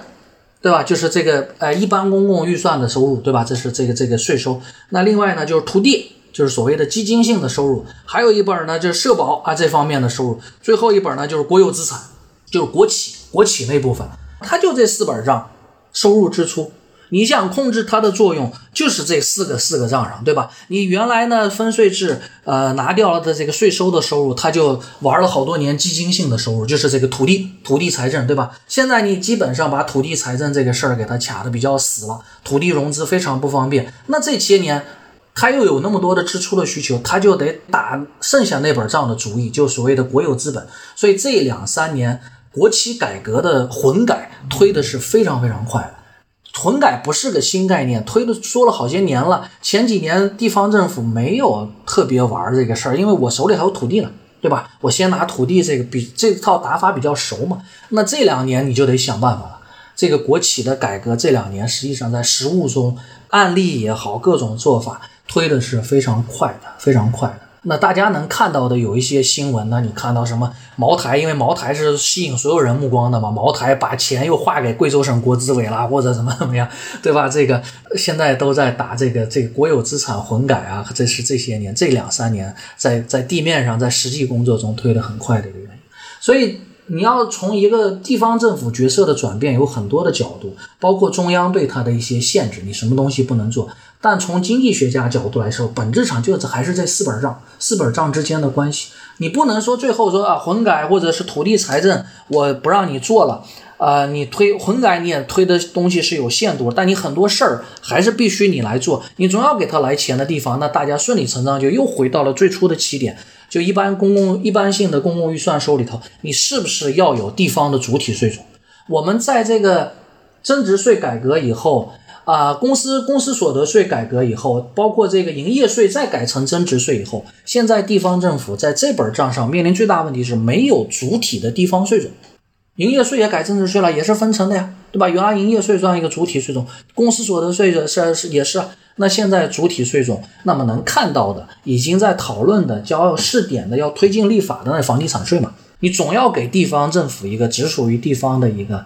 对吧？就是这个呃一般公共预算的收入，对吧？这是这个这个税收。那另外呢，就是土地，就是所谓的基金性的收入，还有一本呢就是社保啊这方面的收入，最后一本呢就是国有资产，就是国企国企那部分，它就这四本账，收入支出。你想控制它的作用，就是这四个四个账上，对吧？你原来呢分税制，呃，拿掉了的这个税收的收入，它就玩了好多年基金性的收入，就是这个土地土地财政，对吧？现在你基本上把土地财政这个事儿给它卡的比较死了，土地融资非常不方便。那这些年，它又有那么多的支出的需求，它就得打剩下那本账的主意，就所谓的国有资本。所以这两三年国企改革的混改推的是非常非常快的。混改不是个新概念，推了说了好些年了。前几年地方政府没有特别玩这个事儿，因为我手里还有土地呢，对吧？我先拿土地这个比这套打法比较熟嘛。那这两年你就得想办法了。这个国企的改革这两年实际上在实务中案例也好，各种做法推的是非常快的，非常快的。那大家能看到的有一些新闻呢？你看到什么茅台？因为茅台是吸引所有人目光的嘛。茅台把钱又划给贵州省国资委啦，或者怎么怎么样，对吧？这个现在都在打这个这个国有资产混改啊，这是这些年这两三年在在地面上在实际工作中推的很快的一个原因。所以你要从一个地方政府角色的转变有很多的角度，包括中央对它的一些限制，你什么东西不能做。但从经济学家角度来说，本质上就是还是这四本账，四本账之间的关系。你不能说最后说啊，混改或者是土地财政，我不让你做了，呃，你推混改你也推的东西是有限度，但你很多事儿还是必须你来做，你总要给他来钱的地方，那大家顺理成章就又回到了最初的起点。就一般公共一般性的公共预算收里头，你是不是要有地方的主体税种？我们在这个增值税改革以后。啊，公司公司所得税改革以后，包括这个营业税再改成增值税以后，现在地方政府在这本账上面临最大问题是没有主体的地方税种。营业税也改增值税了，也是分成的呀，对吧？原来营业税算一个主体税种，公司所得税是是也是。那现在主体税种，那么能看到的，已经在讨论的，要试点的，要推进立法的那房地产税嘛？你总要给地方政府一个只属于地方的一个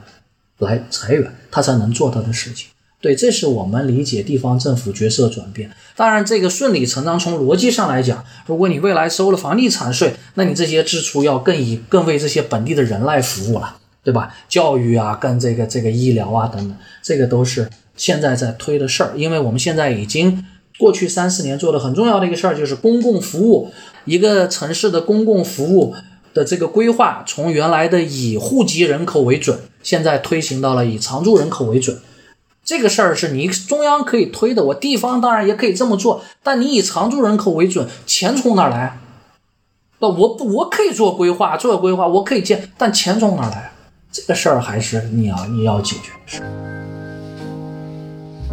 来裁员，他才能做他的事情。对，这是我们理解地方政府角色转变。当然，这个顺理成章，从逻辑上来讲，如果你未来收了房地产税，那你这些支出要更以更为这些本地的人来服务了，对吧？教育啊，跟这个这个医疗啊等等，这个都是现在在推的事儿。因为我们现在已经过去三四年做的很重要的一个事儿，就是公共服务，一个城市的公共服务的这个规划，从原来的以户籍人口为准，现在推行到了以常住人口为准。这个事儿是你中央可以推的，我地方当然也可以这么做，但你以常住人口为准，钱从哪来？那我不，我可以做规划，做规划我可以建，但钱从哪来？这个事儿还是你要你要解决的事。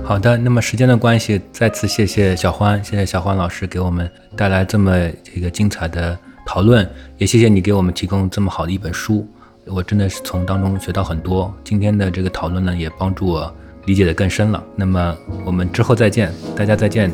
好的，那么时间的关系，再次谢谢小欢，谢谢小欢老师给我们带来这么一个精彩的讨论，也谢谢你给我们提供这么好的一本书，我真的是从当中学到很多。今天的这个讨论呢，也帮助我。理解的更深了，那么我们之后再见，大家再见。